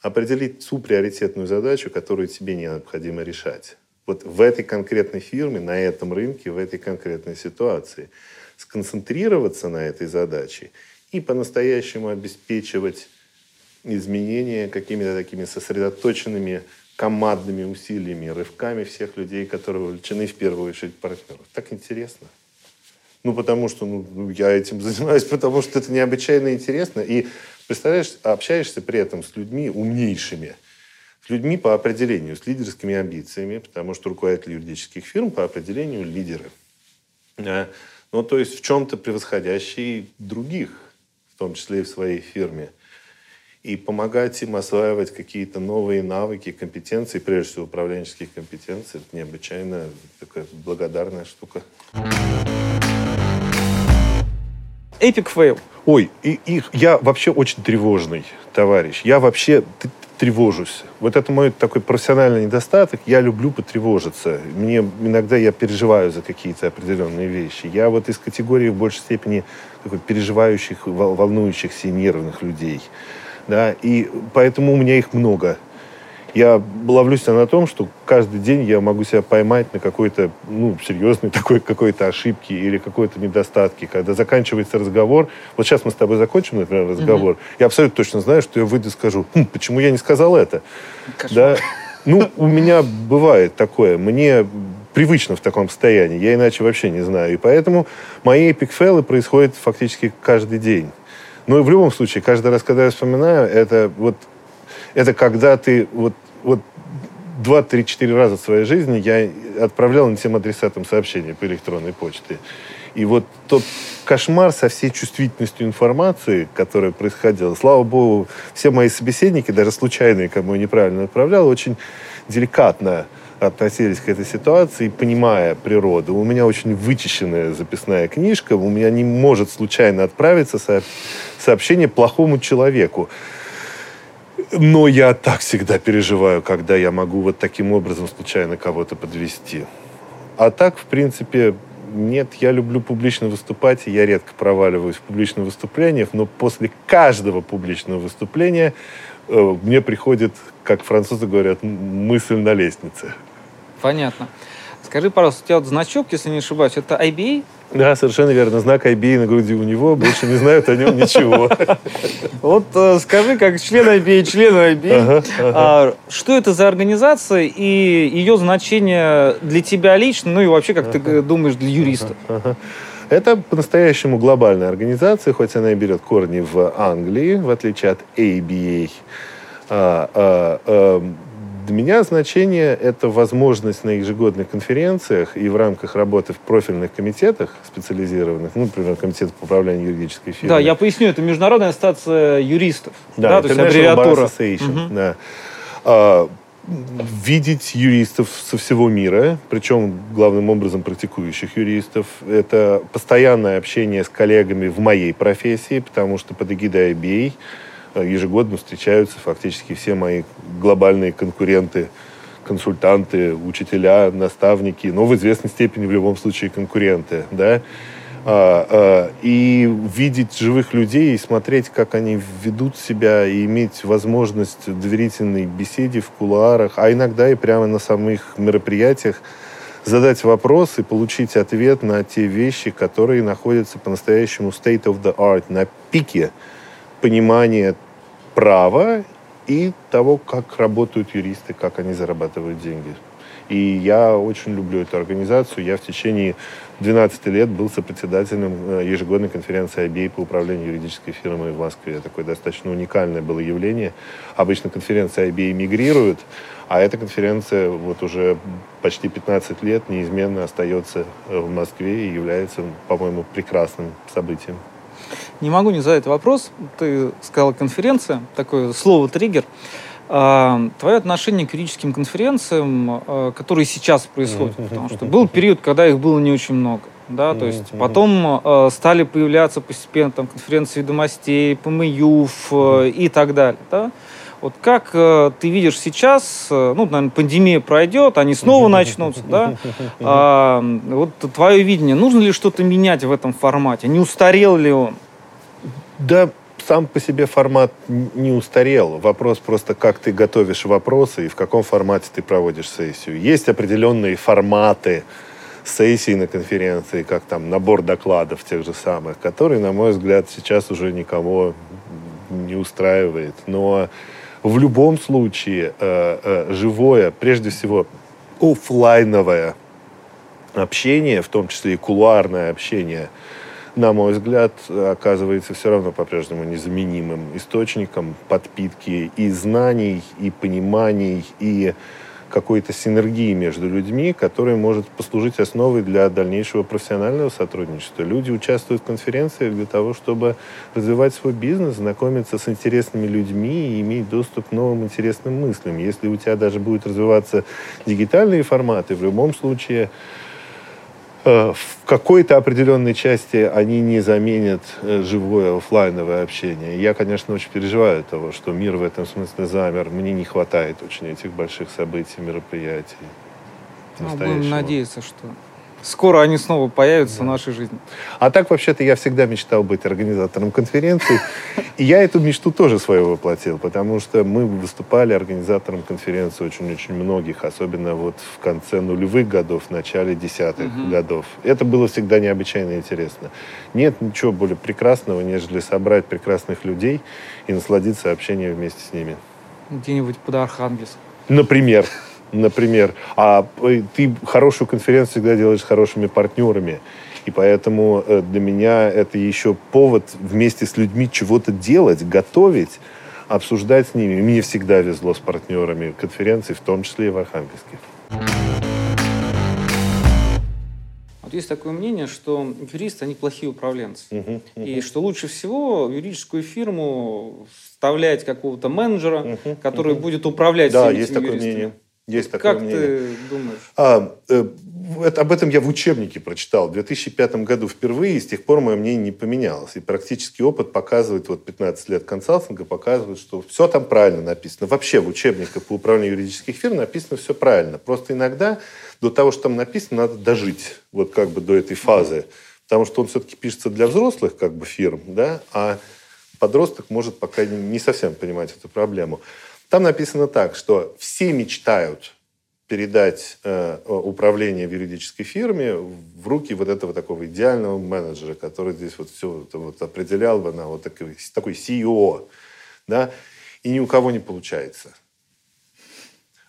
определить ту приоритетную задачу, которую тебе необходимо решать. вот в этой конкретной фирме, на этом рынке, в этой конкретной ситуации. Сконцентрироваться на этой задаче и по-настоящему обеспечивать изменения какими-то такими сосредоточенными командными усилиями, рывками всех людей, которые вовлечены в первую очередь партнеров. Так интересно. Ну, потому что ну, ну я этим (laughs) занимаюсь, потому что это необычайно интересно. И, представляешь, общаешься при этом с людьми умнейшими, с людьми по определению, с лидерскими амбициями, потому что руководители юридических фирм по определению лидеры. Ну, то есть в чем-то превосходящие других, в том числе и в своей фирме и помогать им осваивать какие-то новые навыки, компетенции, прежде всего управленческие компетенции. Это необычайно такая благодарная штука. Epic fail. Ой, и, и я вообще очень тревожный товарищ. Я вообще тревожусь. Вот это мой такой профессиональный недостаток. Я люблю потревожиться. Мне иногда я переживаю за какие-то определенные вещи. Я вот из категории в большей степени такой переживающих, волнующихся и нервных людей да, и поэтому у меня их много. Я ловлюсь на том, что каждый день я могу себя поймать на какой-то, ну, серьезной (laughs) такой какой-то ошибке или какой-то недостатке. Когда заканчивается разговор, вот сейчас мы с тобой закончим, например, разговор, mm-hmm. я абсолютно точно знаю, что я выйду и скажу, хм, почему я не сказал это? Кошмар. Да? Ну, (laughs) у меня бывает такое. Мне привычно в таком состоянии. Я иначе вообще не знаю. И поэтому мои эпикфейлы происходят фактически каждый день. Но ну, в любом случае, каждый раз, когда я вспоминаю, это вот это когда ты вот, вот два, три, четыре раза в своей жизни я отправлял не тем адресатам сообщения по электронной почте. И вот тот кошмар со всей чувствительностью информации, которая происходила, слава богу, все мои собеседники, даже случайные, кому я неправильно отправлял, очень деликатно относились к этой ситуации, понимая природу. У меня очень вычищенная записная книжка, у меня не может случайно отправиться сообщение плохому человеку. Но я так всегда переживаю, когда я могу вот таким образом случайно кого-то подвести. А так, в принципе, нет, я люблю публично выступать, и я редко проваливаюсь в публичных выступлениях, но после каждого публичного выступления э, мне приходит, как французы говорят, мысль на лестнице. Понятно. Скажи, пожалуйста, у тебя вот значок, если не ошибаюсь, это IBA? Да, совершенно верно. Знак IBA на груди у него, больше не знают о нем ничего. (laughs) Вот э, скажи, как член IBA, член IBA, а, что это за организация и ее значение для тебя лично, ну и вообще, как ты думаешь, для юристов? Это по-настоящему глобальная организация, хоть она и берет корни в Англии, в отличие от ABA. Для меня значение – это возможность на ежегодных конференциях и в рамках работы в профильных комитетах специализированных, ну, например, комитет по управлению юридической фирмой. Да, я поясню, это Международная ассоциация юристов. Да, да то есть аббревиатура. Association, угу. да. А, видеть юристов со всего мира, причем главным образом практикующих юристов. Это постоянное общение с коллегами в моей профессии, потому что под эгидой IBA ежегодно встречаются фактически все мои глобальные конкуренты, консультанты, учителя, наставники, но в известной степени в любом случае конкуренты, да, а, а, и видеть живых людей и смотреть, как они ведут себя, и иметь возможность доверительной беседе в кулуарах, а иногда и прямо на самых мероприятиях задать вопрос и получить ответ на те вещи, которые находятся по-настоящему state of the art, на пике понимание права и того, как работают юристы, как они зарабатывают деньги. И я очень люблю эту организацию. Я в течение 12 лет был сопредседателем э, ежегодной конференции IBA по управлению юридической фирмой в Москве. Такое достаточно уникальное было явление. Обычно конференции IBA мигрируют, а эта конференция вот уже почти 15 лет неизменно остается э, в Москве и является, по-моему, прекрасным событием. Не могу не задать вопрос. Ты сказал конференция, такое слово триггер. А, твое отношение к юридическим конференциям, а, которые сейчас происходят, потому что был период, когда их было не очень много. Да, то есть потом э, стали появляться постепенно там, конференции ведомостей, ПМЮФ э, и так далее. Да? Вот как э, ты видишь сейчас, э, ну, наверное, пандемия пройдет, они снова начнутся, да? А, вот твое видение, нужно ли что-то менять в этом формате? Не устарел ли он? Да, сам по себе формат не устарел. Вопрос просто, как ты готовишь вопросы и в каком формате ты проводишь сессию. Есть определенные форматы сессий на конференции, как там набор докладов тех же самых, которые, на мой взгляд, сейчас уже никого не устраивает. Но в любом случае э, э, живое, прежде всего, офлайновое общение, в том числе и кулуарное общение, на мой взгляд, оказывается все равно по-прежнему незаменимым источником подпитки и знаний, и пониманий, и какой-то синергии между людьми, которая может послужить основой для дальнейшего профессионального сотрудничества. Люди участвуют в конференциях для того, чтобы развивать свой бизнес, знакомиться с интересными людьми и иметь доступ к новым интересным мыслям. Если у тебя даже будут развиваться дигитальные форматы, в любом случае в какой-то определенной части они не заменят э, живое офлайновое общение. Я, конечно, очень переживаю того, что мир в этом смысле замер. Мне не хватает очень этих больших событий, мероприятий. Ну, будем надеяться, что скоро они снова появятся да. в нашей жизни. А так, вообще-то, я всегда мечтал быть организатором конференции. И я эту мечту тоже свою воплотил, потому что мы выступали организатором конференции очень-очень многих, особенно вот в конце нулевых годов, в начале десятых угу. годов. Это было всегда необычайно интересно. Нет ничего более прекрасного, нежели собрать прекрасных людей и насладиться общением вместе с ними. Где-нибудь под Архангельском. Например например. А э, ты хорошую конференцию всегда делаешь с хорошими партнерами. И поэтому э, для меня это еще повод вместе с людьми чего-то делать, готовить, обсуждать с ними. И мне всегда везло с партнерами конференций, в том числе и в Архангельске. Вот есть такое мнение, что юристы, они плохие управленцы. Uh-huh, uh-huh. И что лучше всего в юридическую фирму вставлять какого-то менеджера, uh-huh, который uh-huh. будет управлять да, всеми есть этими такое юристами. мнение. Есть такое как мнение. ты думаешь? А, э, это, об этом я в учебнике прочитал. В 2005 году впервые, и с тех пор мое мнение не поменялось. И практический опыт показывает, вот 15 лет консалтинга показывает, что все там правильно написано. Вообще в учебниках по управлению юридических фирм написано все правильно. Просто иногда до того, что там написано, надо дожить. Вот как бы до этой фазы. Потому что он все-таки пишется для взрослых как бы фирм, да, а подросток может пока не совсем понимать эту проблему. Там написано так, что все мечтают передать э, управление в юридической фирме в руки вот этого такого идеального менеджера, который здесь вот все вот определял бы на вот такой, такой CEO, да, и ни у кого не получается.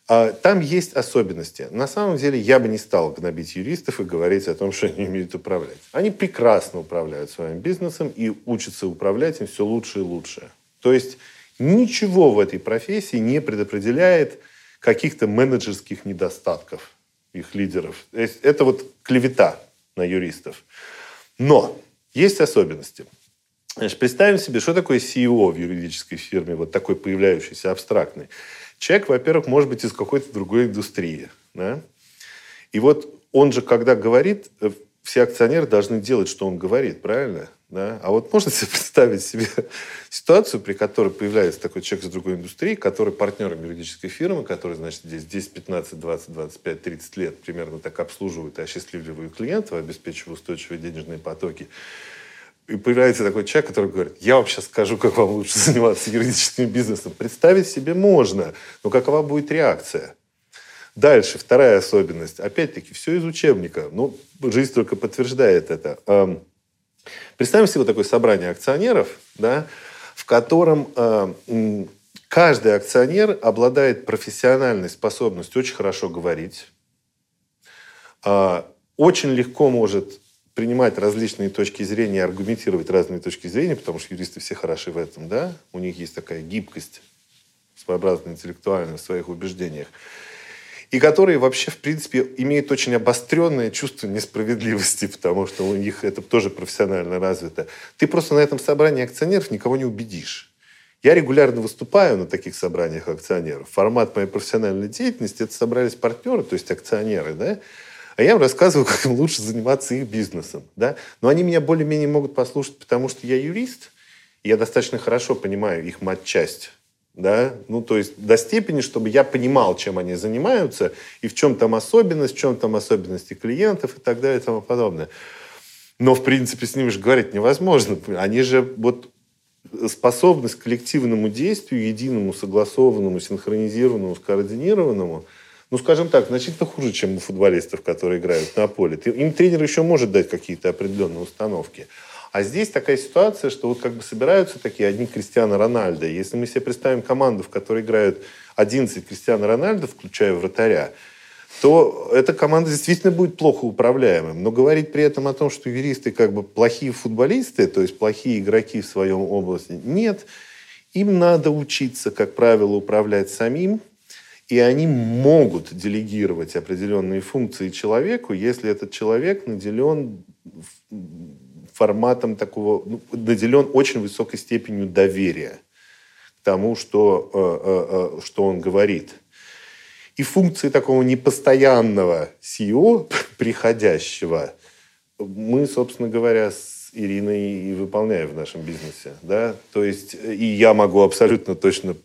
А там есть особенности. На самом деле я бы не стал гнобить юристов и говорить о том, что они умеют управлять. Они прекрасно управляют своим бизнесом и учатся управлять им все лучше и лучше. То есть Ничего в этой профессии не предопределяет каких-то менеджерских недостатков их лидеров. Это вот клевета на юристов. Но есть особенности. Значит, представим себе, что такое CEO в юридической фирме, вот такой появляющийся абстрактный. Человек, во-первых, может быть из какой-то другой индустрии. Да? И вот он же, когда говорит, э, все акционеры должны делать, что он говорит, правильно? Да? А вот можно (laughs) себе представить себе ситуацию, при которой появляется такой человек из другой индустрии, который партнером юридической фирмы, который, значит, здесь 10, 15, 20, 25, 30 лет примерно так обслуживает и осчастливливает клиентов, обеспечивая устойчивые денежные потоки. И появляется такой человек, который говорит, я вам сейчас скажу, как вам лучше (laughs) заниматься юридическим бизнесом. Представить себе можно, но какова будет реакция? Дальше, вторая особенность. Опять-таки, все из учебника. Ну, жизнь только подтверждает это Представим себе вот такое собрание акционеров, да, в котором э, каждый акционер обладает профессиональной способностью очень хорошо говорить, э, очень легко может принимать различные точки зрения, аргументировать разные точки зрения, потому что юристы все хороши в этом, да, у них есть такая гибкость своеобразная интеллектуальная в своих убеждениях и которые вообще, в принципе, имеют очень обостренное чувство несправедливости, потому что у них это тоже профессионально развито. Ты просто на этом собрании акционеров никого не убедишь. Я регулярно выступаю на таких собраниях акционеров. Формат моей профессиональной деятельности – это собрались партнеры, то есть акционеры, да, а я им рассказываю, как им лучше заниматься их бизнесом. Да? Но они меня более-менее могут послушать, потому что я юрист, и я достаточно хорошо понимаю их матчасть да, ну, то есть до степени, чтобы я понимал, чем они занимаются, и в чем там особенность, в чем там особенности клиентов и так далее и тому подобное. Но, в принципе, с ними же говорить невозможно. Они же вот способность к коллективному действию, единому, согласованному, синхронизированному, скоординированному, ну, скажем так, значительно хуже, чем у футболистов, которые играют на поле. Им тренер еще может дать какие-то определенные установки. А здесь такая ситуация, что вот как бы собираются такие одни Кристиано Рональдо. Если мы себе представим команду, в которой играют 11 Кристиано Рональдо, включая вратаря, то эта команда действительно будет плохо управляемым. Но говорить при этом о том, что юристы как бы плохие футболисты, то есть плохие игроки в своем области, нет. Им надо учиться, как правило, управлять самим, и они могут делегировать определенные функции человеку, если этот человек наделен форматом такого, ну, наделен очень высокой степенью доверия к тому, что, э, э, э, что он говорит. И функции такого непостоянного CEO, (laughs) приходящего, мы, собственно говоря, с Ириной и выполняем в нашем бизнесе. Да? То есть, и я могу абсолютно точно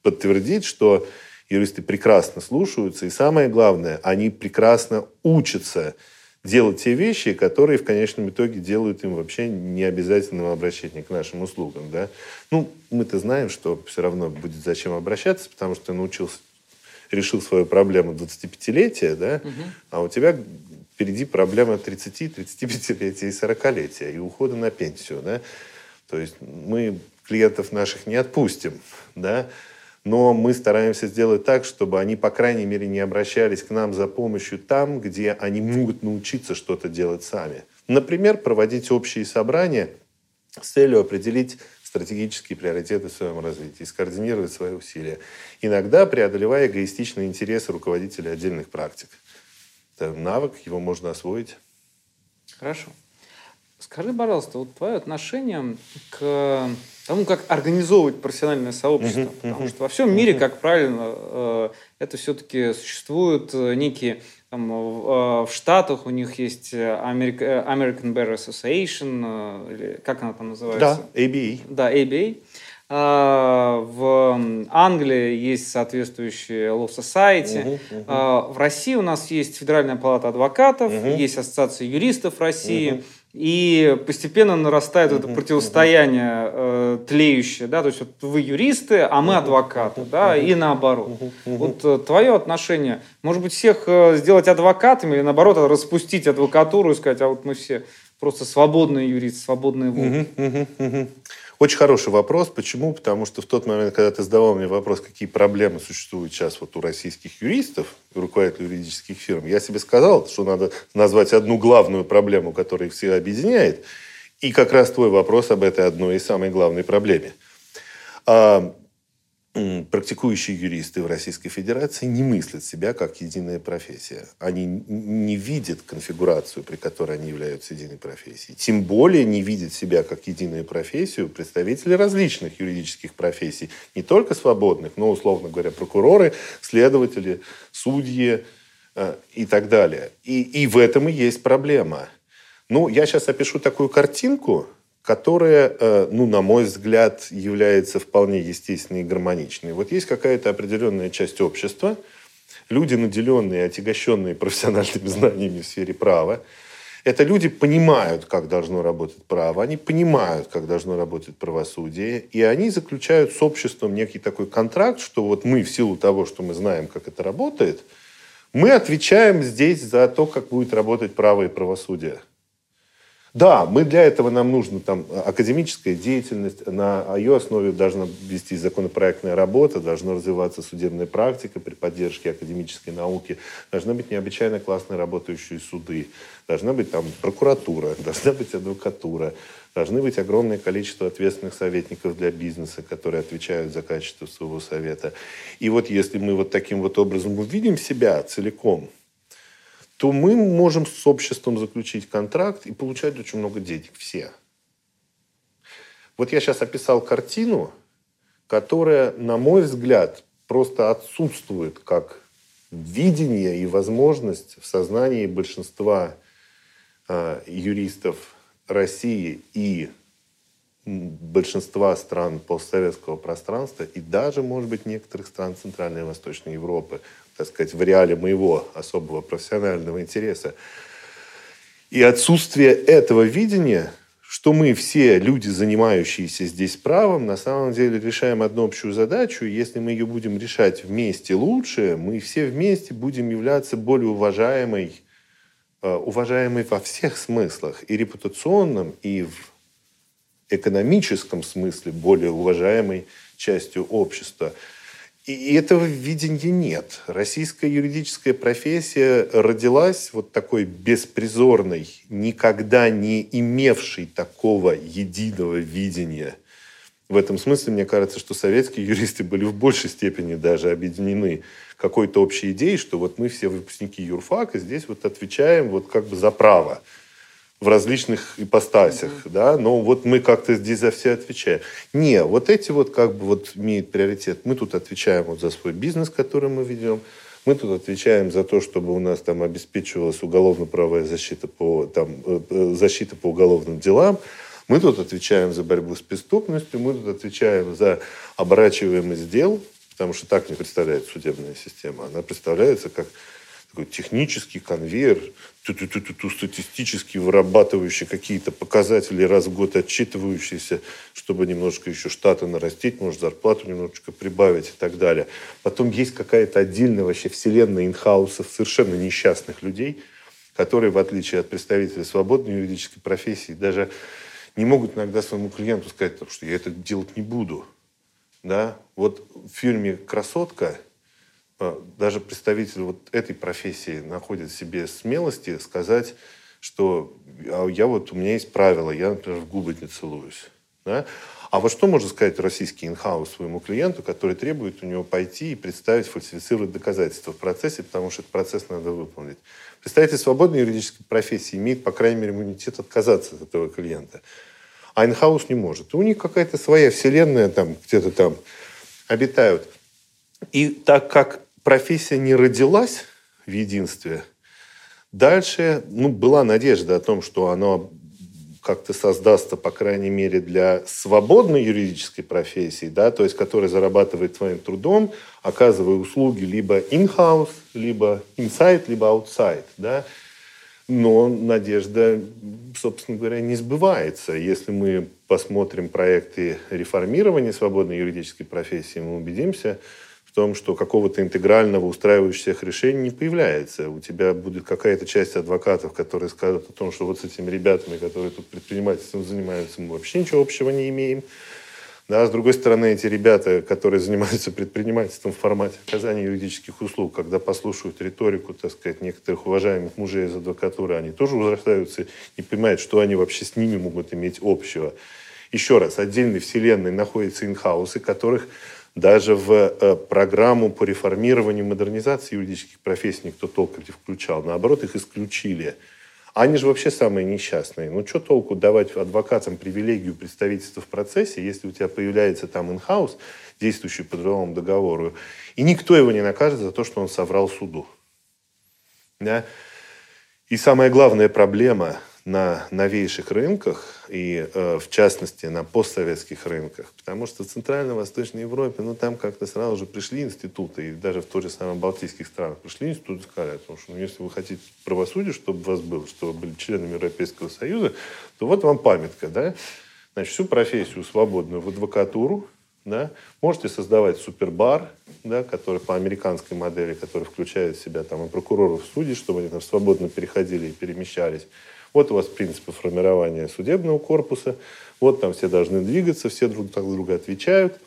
подтвердить, что юристы прекрасно слушаются, и самое главное, они прекрасно учатся делать те вещи, которые в конечном итоге делают им вообще необязательного обращения к нашим услугам. Да? Ну, мы-то знаем, что все равно будет зачем обращаться, потому что ты научился решил свою проблему 25-летия, да, угу. а у тебя впереди проблема 30, 35-летия и 40-летия, и ухода на пенсию, да. То есть мы клиентов наших не отпустим, да, но мы стараемся сделать так, чтобы они, по крайней мере, не обращались к нам за помощью там, где они могут научиться что-то делать сами. Например, проводить общие собрания с целью определить стратегические приоритеты в своем развитии, скоординировать свои усилия, иногда преодолевая эгоистичные интересы руководителей отдельных практик. Это навык, его можно освоить. Хорошо. Скажи, пожалуйста, вот твое отношение к тому, как организовывать профессиональное сообщество. Uh-huh, Потому uh-huh. что во всем мире, как правильно, э, это все-таки существуют э, некие там, в, в Штатах у них есть American Bear Association, или как она там называется? Да, ABA. Да, ABA. А, в Англии есть соответствующие Law Society. Uh-huh, uh-huh. В России у нас есть Федеральная палата адвокатов, uh-huh. есть Ассоциация юристов России. Uh-huh. И постепенно нарастает это противостояние э, тлеющее, да, то есть вот вы юристы, а мы адвокаты, да, и наоборот. Вот э, твое отношение, может быть, всех э, сделать адвокатами или наоборот распустить адвокатуру и сказать, а вот мы все просто свободные юристы, свободные волки. Очень хороший вопрос. Почему? Потому что в тот момент, когда ты задавал мне вопрос, какие проблемы существуют сейчас вот у российских юристов, руководителей юридических фирм, я себе сказал, что надо назвать одну главную проблему, которая их всех объединяет. И как раз твой вопрос об этой одной и самой главной проблеме. Практикующие юристы в Российской Федерации не мыслят себя как единая профессия. Они не видят конфигурацию, при которой они являются единой профессией. Тем более не видят себя как единую профессию представители различных юридических профессий. Не только свободных, но, условно говоря, прокуроры, следователи, судьи э, и так далее. И, и в этом и есть проблема. Ну, я сейчас опишу такую картинку, которая, э, ну, на мой взгляд, является вполне естественной и гармоничной. Вот есть какая-то определенная часть общества, люди, наделенные, отягощенные профессиональными (laughs) знаниями в сфере права, это люди понимают, как должно работать право, они понимают, как должно работать правосудие, и они заключают с обществом некий такой контракт, что вот мы в силу того, что мы знаем, как это работает, мы отвечаем здесь за то, как будет работать право и правосудие. Да, мы для этого нам нужна там академическая деятельность, на ее основе должна вести законопроектная работа, должна развиваться судебная практика при поддержке академической науки, должны быть необычайно классно работающие суды, должна быть там прокуратура, (laughs) должна быть адвокатура, должны быть огромное количество ответственных советников для бизнеса, которые отвечают за качество своего совета. И вот если мы вот таким вот образом увидим себя целиком, то мы можем с обществом заключить контракт и получать очень много денег. Все. Вот я сейчас описал картину, которая, на мой взгляд, просто отсутствует как видение и возможность в сознании большинства э, юристов России и большинства стран постсоветского пространства и даже, может быть, некоторых стран Центральной и Восточной Европы так сказать, в реале моего особого профессионального интереса. И отсутствие этого видения, что мы все люди, занимающиеся здесь правом, на самом деле решаем одну общую задачу. Если мы ее будем решать вместе лучше, мы все вместе будем являться более уважаемой, э, уважаемой во всех смыслах, и репутационном, и в экономическом смысле более уважаемой частью общества. И этого видения нет. Российская юридическая профессия родилась вот такой беспризорной, никогда не имевшей такого единого видения. В этом смысле, мне кажется, что советские юристы были в большей степени даже объединены какой-то общей идеей, что вот мы все выпускники юрфака здесь вот отвечаем вот как бы за право в различных ипостасях, mm-hmm. да, но вот мы как-то здесь за все отвечаем. Не, вот эти вот как бы вот имеют приоритет. Мы тут отвечаем вот за свой бизнес, который мы ведем, мы тут отвечаем за то, чтобы у нас там обеспечивалась уголовно-правовая защита по, там, э, э, защита по уголовным делам, мы тут отвечаем за борьбу с преступностью, мы тут отвечаем за оборачиваемость дел, потому что так не представляется судебная система. Она представляется как такой технический конвейер, ту-ту-ту-ту, статистически вырабатывающий какие-то показатели, раз в год отчитывающиеся, чтобы немножко еще штата нарастить, может, зарплату немножечко прибавить и так далее. Потом есть какая-то отдельная вообще вселенная инхаусов, совершенно несчастных людей, которые, в отличие от представителей свободной юридической профессии, даже не могут иногда своему клиенту сказать, что я это делать не буду. Да? Вот в фильме «Красотка» даже представитель вот этой профессии находит в себе смелости сказать, что а я вот, у меня есть правила, я, например, в губы не целуюсь. Да? А вот что может сказать российский инхаус своему клиенту, который требует у него пойти и представить, фальсифицировать доказательства в процессе, потому что этот процесс надо выполнить. Представитель свободной юридической профессии имеет, по крайней мере, иммунитет отказаться от этого клиента. А инхаус не может. У них какая-то своя вселенная там где-то там обитают. И так как профессия не родилась в единстве, дальше ну, была надежда о том, что оно как-то создастся, по крайней мере, для свободной юридической профессии, да, то есть которая зарабатывает своим трудом, оказывая услуги либо in-house, либо inside, либо outside. Да. Но надежда, собственно говоря, не сбывается. Если мы посмотрим проекты реформирования свободной юридической профессии, мы убедимся, том, что какого-то интегрального, устраивающего всех решения не появляется. У тебя будет какая-то часть адвокатов, которые скажут о том, что вот с этими ребятами, которые тут предпринимательством занимаются, мы вообще ничего общего не имеем. Да, с другой стороны, эти ребята, которые занимаются предпринимательством в формате оказания юридических услуг, когда послушают риторику, так сказать, некоторых уважаемых мужей из адвокатуры, они тоже возвращаются и понимают, что они вообще с ними могут иметь общего. Еще раз, отдельной вселенной находятся инхаусы, которых даже в э, программу по реформированию модернизации юридических профессий никто толком не включал. Наоборот, их исключили. Они же вообще самые несчастные. Ну, что толку давать адвокатам привилегию представительства в процессе, если у тебя появляется там инхаус, действующий по трудовому договору, и никто его не накажет за то, что он соврал суду. Да? И самая главная проблема на новейших рынках и, э, в частности, на постсоветских рынках. Потому что в Центральной-Восточной Европе, ну, там как-то сразу же пришли институты, и даже в той же самой Балтийских странах пришли институты сказали, потому что, ну, если вы хотите правосудие, чтобы у вас было, чтобы вы были членами Европейского Союза, то вот вам памятка, да? Значит, всю профессию свободную в адвокатуру, да? Можете создавать супербар, да, который по американской модели, который включает в себя там, и прокуроров, судей, чтобы они там свободно переходили и перемещались. Вот у вас принципы формирования судебного корпуса. Вот там все должны двигаться, все друг друг друга отвечают.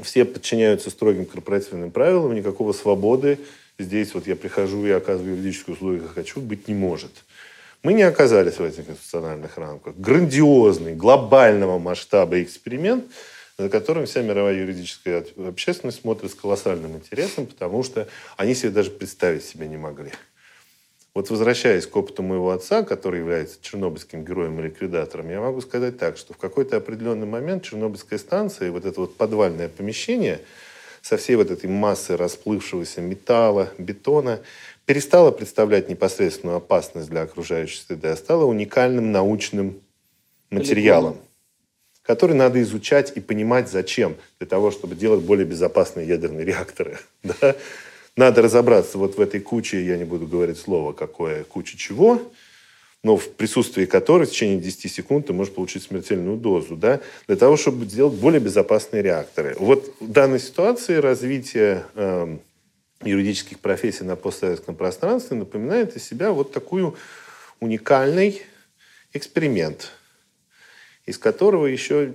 Все подчиняются строгим корпоративным правилам, никакого свободы. Здесь вот я прихожу и оказываю юридическую услугу, как хочу, быть не может. Мы не оказались в этих конституциональных рамках. Грандиозный, глобального масштаба эксперимент, за которым вся мировая юридическая общественность смотрит с колоссальным интересом, потому что они себе даже представить себе не могли. Вот возвращаясь к опыту моего отца, который является чернобыльским героем и ликвидатором, я могу сказать так, что в какой-то определенный момент Чернобыльская станция, вот это вот подвальное помещение со всей вот этой массой расплывшегося металла, бетона, перестала представлять непосредственную опасность для окружающей среды, а стала уникальным научным материалом, который надо изучать и понимать, зачем, для того, чтобы делать более безопасные ядерные реакторы. (laughs) Да? Надо разобраться вот в этой куче, я не буду говорить слово какое, куча чего, но в присутствии которой в течение 10 секунд ты можешь получить смертельную дозу, да, для того, чтобы сделать более безопасные реакторы. Вот в данной ситуации развитие э, юридических профессий на постсоветском пространстве напоминает из себя вот такую уникальный эксперимент, из которого еще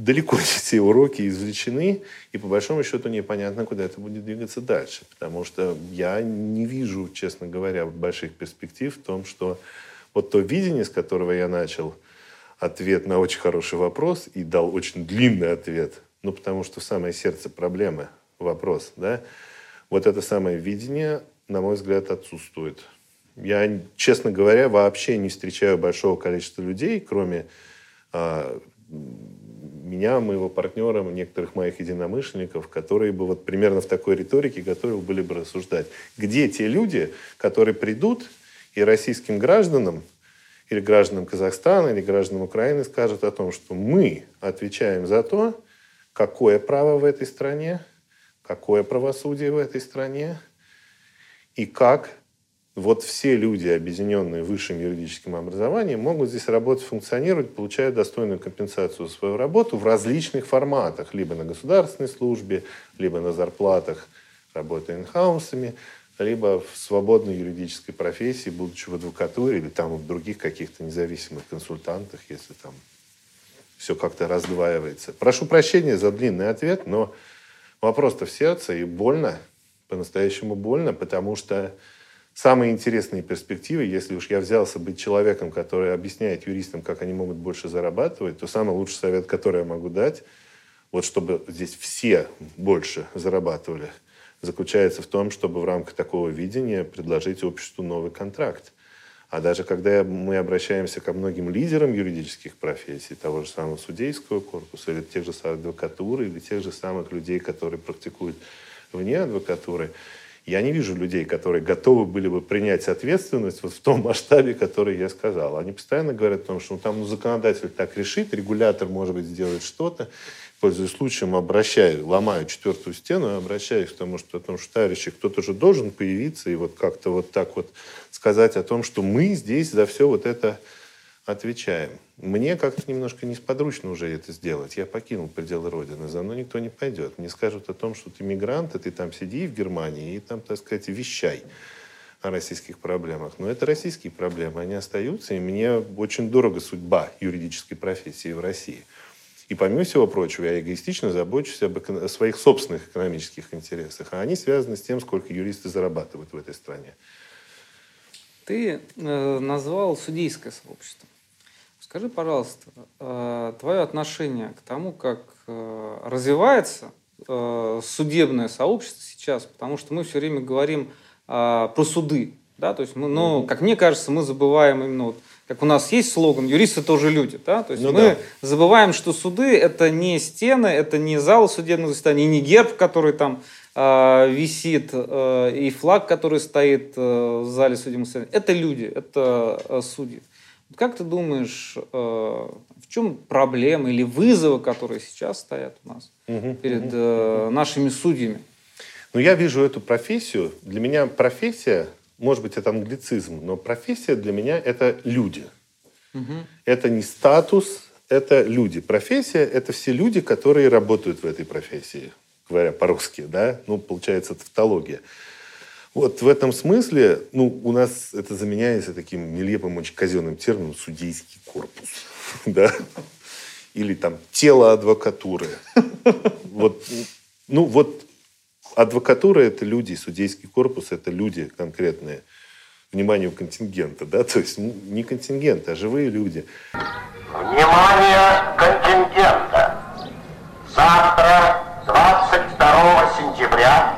далеко (laughs) не все уроки извлечены, и по большому счету непонятно, куда это будет двигаться дальше. Потому что я не вижу, честно говоря, больших перспектив в том, что вот то видение, с которого я начал ответ на очень хороший вопрос и дал очень длинный ответ, ну, потому что самое сердце проблемы вопрос, да, вот это самое видение, на мой взгляд, отсутствует. Я, честно говоря, вообще не встречаю большого количества людей, кроме а, меня, моего партнера, некоторых моих единомышленников, которые бы вот примерно в такой риторике готовы были бы рассуждать. Где те люди, которые придут и российским гражданам или гражданам Казахстана, или гражданам Украины скажут о том, что мы отвечаем за то, какое право в этой стране, какое правосудие в этой стране и как вот все люди, объединенные высшим юридическим образованием, могут здесь работать, функционировать, получая достойную компенсацию за свою работу в различных форматах, либо на государственной службе, либо на зарплатах, работая инхаусами, либо в свободной юридической профессии, будучи в адвокатуре или там в других каких-то независимых консультантах, если там все как-то раздваивается. Прошу прощения за длинный ответ, но вопрос-то в сердце и больно, по-настоящему больно, потому что самые интересные перспективы, если уж я взялся быть человеком, который объясняет юристам, как они могут больше зарабатывать, то самый лучший совет, который я могу дать, вот чтобы здесь все больше зарабатывали, заключается в том, чтобы в рамках такого видения предложить обществу новый контракт. А даже когда мы обращаемся ко многим лидерам юридических профессий, того же самого судейского корпуса, или тех же самых адвокатуры, или тех же самых людей, которые практикуют вне адвокатуры, я не вижу людей, которые готовы были бы принять ответственность вот в том масштабе, который я сказал. Они постоянно говорят о том, что ну, там ну, законодатель так решит, регулятор, может быть, сделает что-то. Пользуясь случаем, обращаю, ломаю четвертую стену, обращаюсь к тому, что, о том, что, товарищи, кто-то же должен появиться и вот как-то вот так вот сказать о том, что мы здесь за все вот это отвечаем. Мне как-то немножко несподручно уже это сделать. Я покинул пределы Родины, за мной никто не пойдет. Мне скажут о том, что ты мигрант, и ты там сиди в Германии и там, так сказать, вещай о российских проблемах. Но это российские проблемы, они остаются, и мне очень дорого судьба юридической профессии в России. И помимо всего прочего, я эгоистично забочусь об эко- своих собственных экономических интересах, а они связаны с тем, сколько юристы зарабатывают в этой стране. Ты э, назвал судейское сообщество. Скажи, пожалуйста, э, твое отношение к тому, как э, развивается э, судебное сообщество сейчас, потому что мы все время говорим про суды, да, то есть мы, ну, как мне кажется, мы забываем именно вот, как у нас есть слоган «юристы тоже люди», да, то есть ну, мы да. забываем, что суды это не стены, это не зал судебного заседания, не герб, который там э, висит, э, и флаг, который стоит э, в зале судебного заседания, это люди, это э, судьи. Как ты думаешь, э, в чем проблема или вызовы, которые сейчас стоят у нас угу, перед угу. нашими судьями? Ну, я вижу эту профессию. Для меня профессия, может быть, это англицизм, но профессия для меня это люди. Угу. Это не статус, это люди. Профессия – это все люди, которые работают в этой профессии, говоря по-русски, да? Ну, получается, тавтология. Вот в этом смысле, ну, у нас это заменяется таким нелепым, очень казенным термином «судейский корпус». (laughs) Да? Или там «тело адвокатуры». Вот, ну, вот адвокатура – это люди, судейский корпус – это люди конкретные. Вниманию контингента, да? То есть не контингент, а живые люди. Внимание контингента! Завтра, 22 сентября,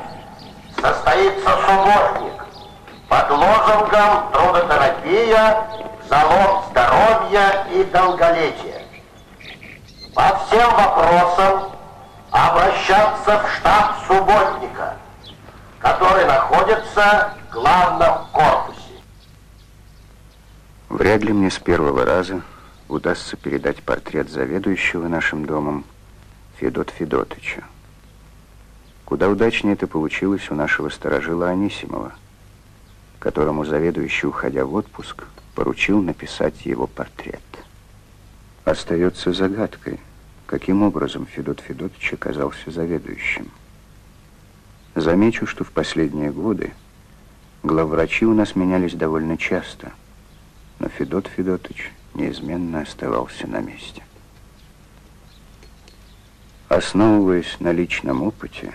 состоится субботник под лозунгом «Трудотерапия – залог здоровья и долголетия». По всем вопросам обращаться в штаб субботника, который находится в главном корпусе. Вряд ли мне с первого раза удастся передать портрет заведующего нашим домом Федот Федотыча. Куда удачнее это получилось у нашего сторожила Анисимова, которому заведующий, уходя в отпуск, поручил написать его портрет. Остается загадкой, каким образом Федот Федотович оказался заведующим. Замечу, что в последние годы главврачи у нас менялись довольно часто, но Федот Федотович неизменно оставался на месте. Основываясь на личном опыте,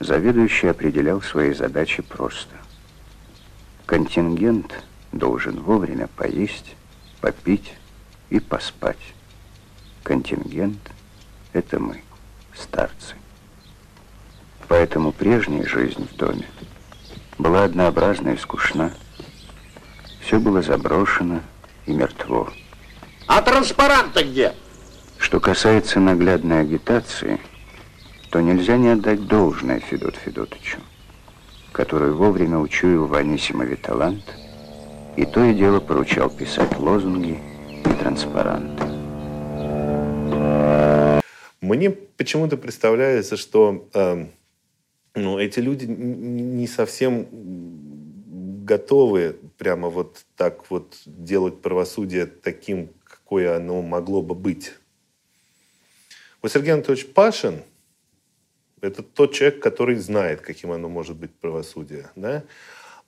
заведующий определял свои задачи просто. Контингент должен вовремя поесть, попить и поспать. Контингент — это мы, старцы. Поэтому прежняя жизнь в доме была однообразна и скучна. Все было заброшено и мертво. А транспаранты где? Что касается наглядной агитации, то нельзя не отдать должное Федот Федотовичу, который вовремя учуял в Анисимове талант и то и дело поручал писать лозунги и транспаранты. Мне почему-то представляется, что э, ну, эти люди не совсем готовы прямо вот так вот делать правосудие таким, какое оно могло бы быть. Вот Сергей Анатольевич Пашин – это тот человек, который знает, каким оно может быть правосудие. Да?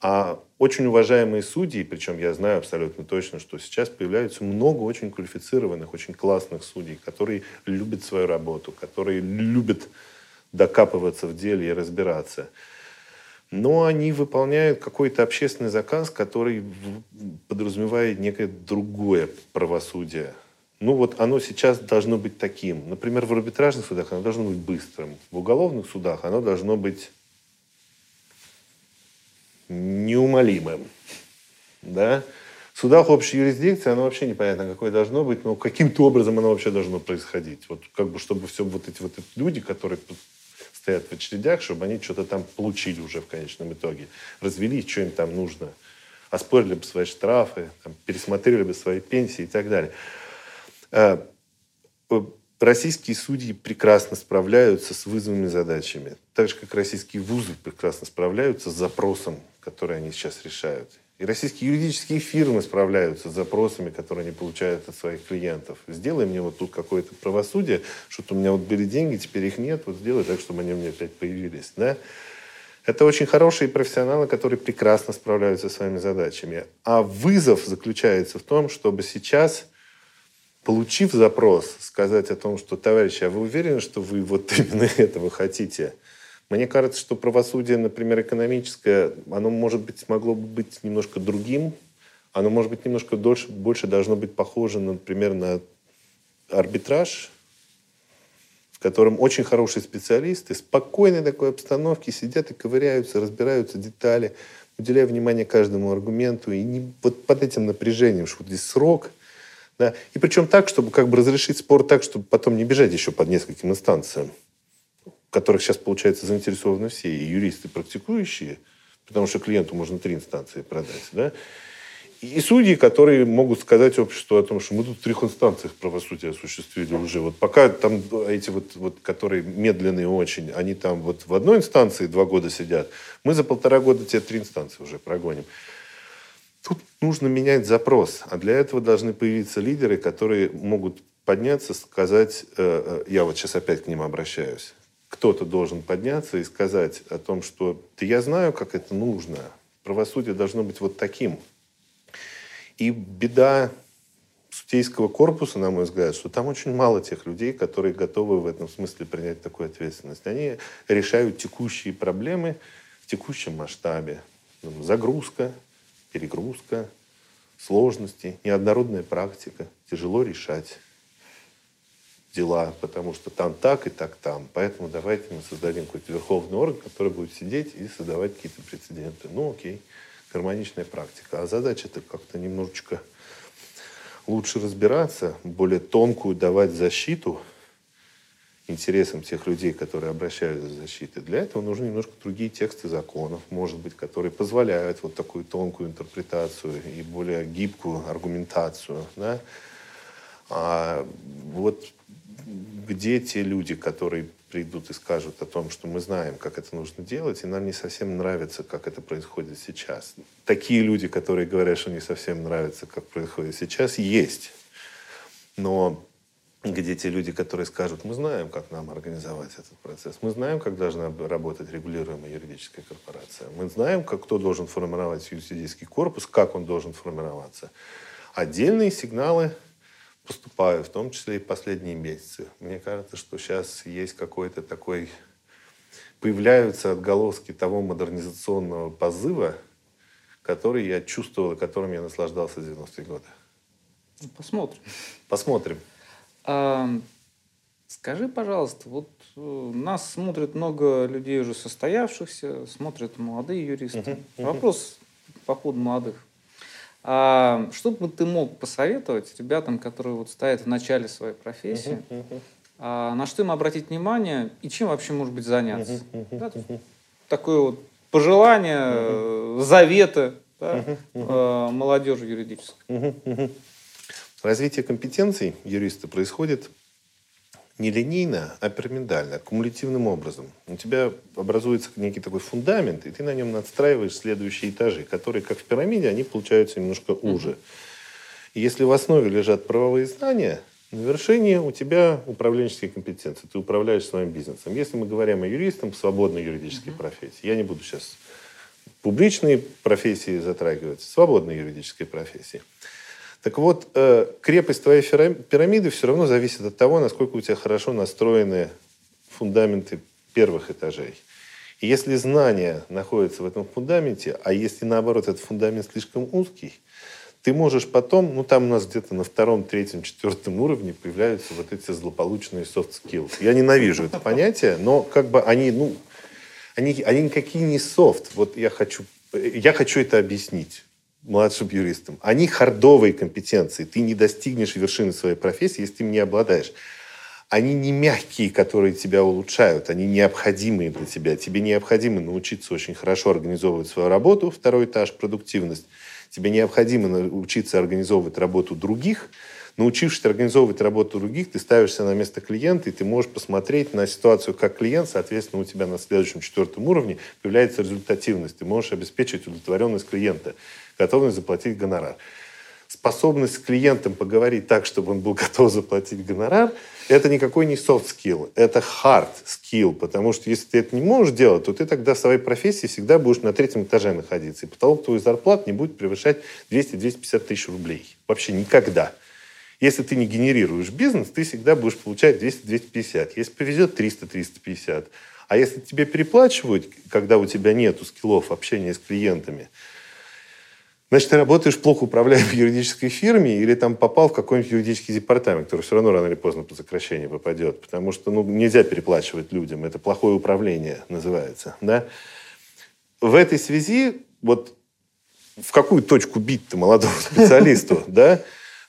А очень уважаемые судьи, причем я знаю абсолютно точно, что сейчас появляются много очень квалифицированных, очень классных судей, которые любят свою работу, которые любят докапываться в деле и разбираться. Но они выполняют какой-то общественный заказ, который подразумевает некое другое правосудие. Ну вот оно сейчас должно быть таким. Например, в арбитражных судах оно должно быть быстрым. В уголовных судах оно должно быть неумолимым. Да? В судах общей юрисдикции оно вообще непонятно, какое должно быть, но каким-то образом оно вообще должно происходить. Вот как бы, чтобы все вот эти вот люди, которые стоят в очередях, чтобы они что-то там получили уже в конечном итоге. Развели, что им там нужно. Оспорили бы свои штрафы, там, пересмотрели бы свои пенсии и так далее. А, российские судьи прекрасно справляются с вызовами задачами. Так же, как российские вузы прекрасно справляются с запросом, который они сейчас решают. И российские юридические фирмы справляются с запросами, которые они получают от своих клиентов. Сделай мне вот тут какое-то правосудие, что-то у меня вот были деньги, теперь их нет, вот сделай так, чтобы они у меня опять появились. Да? Это очень хорошие профессионалы, которые прекрасно справляются со своими задачами. А вызов заключается в том, чтобы сейчас, получив запрос, сказать о том, что, товарищи, а вы уверены, что вы вот (laughs) именно этого хотите – мне кажется, что правосудие, например, экономическое, оно, может быть, могло бы быть немножко другим. Оно, может быть, немножко дольше, больше должно быть похоже, например, на арбитраж, в котором очень хорошие специалисты, спокойной такой обстановке сидят и ковыряются, разбираются детали, уделяя внимание каждому аргументу. И не вот под этим напряжением, что вот здесь срок. Да, и причем так, чтобы как бы разрешить спор так, чтобы потом не бежать еще под нескольким инстанциям которых сейчас, получается, заинтересованы все, и юристы практикующие, потому что клиенту можно три инстанции продать, да, и судьи, которые могут сказать обществу о том, что мы тут в трех инстанциях правосудия осуществили уже. Вот пока там эти вот, вот, которые медленные очень, они там вот в одной инстанции два года сидят, мы за полтора года те три инстанции уже прогоним. Тут нужно менять запрос, а для этого должны появиться лидеры, которые могут подняться, сказать, э, э, я вот сейчас опять к ним обращаюсь, кто-то должен подняться и сказать о том, что да я знаю, как это нужно. Правосудие должно быть вот таким. И беда судейского корпуса, на мой взгляд, что там очень мало тех людей, которые готовы в этом смысле принять такую ответственность. Они решают текущие проблемы в текущем масштабе. Загрузка, перегрузка, сложности, неоднородная практика, тяжело решать дела, потому что там так и так там. Поэтому давайте мы создадим какой-то верховный орган, который будет сидеть и создавать какие-то прецеденты. Ну, окей, гармоничная практика. А задача-то как-то немножечко лучше разбираться, более тонкую давать защиту интересам тех людей, которые обращаются за защитой. Для этого нужны немножко другие тексты законов, может быть, которые позволяют вот такую тонкую интерпретацию и более гибкую аргументацию. Да? А вот где те люди, которые придут и скажут о том, что мы знаем, как это нужно делать, и нам не совсем нравится, как это происходит сейчас. Такие люди, которые говорят, что не совсем нравится, как происходит сейчас, есть. Но где те люди, которые скажут, мы знаем, как нам организовать этот процесс, мы знаем, как должна работать регулируемая юридическая корпорация, мы знаем, как, кто должен формировать юридический корпус, как он должен формироваться. Отдельные сигналы поступаю, в том числе и последние месяцы. Мне кажется, что сейчас есть какой-то такой... Появляются отголоски того модернизационного позыва, который я чувствовал и которым я наслаждался в 90-е годы. Ну, посмотрим. Посмотрим. Скажи, пожалуйста, вот э, нас смотрит много людей уже состоявшихся, смотрят молодые юристы. Uh-huh, uh-huh. Вопрос по ходу молодых. А что бы ты мог посоветовать ребятам, которые вот стоят в начале своей профессии, uh-huh, uh-huh. А, на что им обратить внимание и чем вообще, может быть, заняться? Uh-huh, uh-huh. Да, такое вот пожелание, uh-huh. заветы да, uh-huh, uh-huh. молодежи юридической. Uh-huh, uh-huh. Развитие компетенций юриста происходит не линейно, а пирамидально, кумулятивным образом. У тебя образуется некий такой фундамент, и ты на нем надстраиваешь следующие этажи, которые, как в пирамиде, они получаются немножко уже. И если в основе лежат правовые знания, на вершине у тебя управленческие компетенции. Ты управляешь своим бизнесом. Если мы говорим о юристах, свободной юридической профессии, я не буду сейчас публичные профессии затрагивать, свободной юридической профессии – так вот, э, крепость твоей пирамиды все равно зависит от того, насколько у тебя хорошо настроены фундаменты первых этажей. И если знания находятся в этом фундаменте, а если наоборот этот фундамент слишком узкий, ты можешь потом, ну там у нас где-то на втором, третьем, четвертом уровне появляются вот эти злополучные soft skills. Я ненавижу это понятие, но как бы они, ну, они, они никакие не софт. Вот я хочу, я хочу это объяснить младшим юристам. Они хардовые компетенции. Ты не достигнешь вершины своей профессии, если ты им не обладаешь. Они не мягкие, которые тебя улучшают. Они необходимые для тебя. Тебе необходимо научиться очень хорошо организовывать свою работу, второй этаж, продуктивность. Тебе необходимо научиться организовывать работу других. Научившись организовывать работу других, ты ставишься на место клиента, и ты можешь посмотреть на ситуацию как клиент, соответственно, у тебя на следующем четвертом уровне появляется результативность. Ты можешь обеспечить удовлетворенность клиента готовность заплатить гонорар. Способность с клиентом поговорить так, чтобы он был (laughs) готов заплатить гонорар, это никакой не soft skill, это hard skill, потому что если ты это не можешь делать, то ты тогда в своей профессии всегда будешь на третьем этаже находиться, и потолок твоей зарплаты не будет превышать 200-250 тысяч рублей. Вообще никогда. Если ты не генерируешь бизнес, ты всегда будешь получать 200-250. Если повезет, 300-350. А если тебе переплачивают, когда у тебя нет скиллов общения с клиентами, Значит, ты работаешь плохо управляя в юридической фирме или там попал в какой-нибудь юридический департамент, который все равно рано или поздно по сокращению попадет. Потому что ну, нельзя переплачивать людям. Это плохое управление называется. Да? В этой связи вот в какую точку бить-то молодому (laughs) специалисту, да?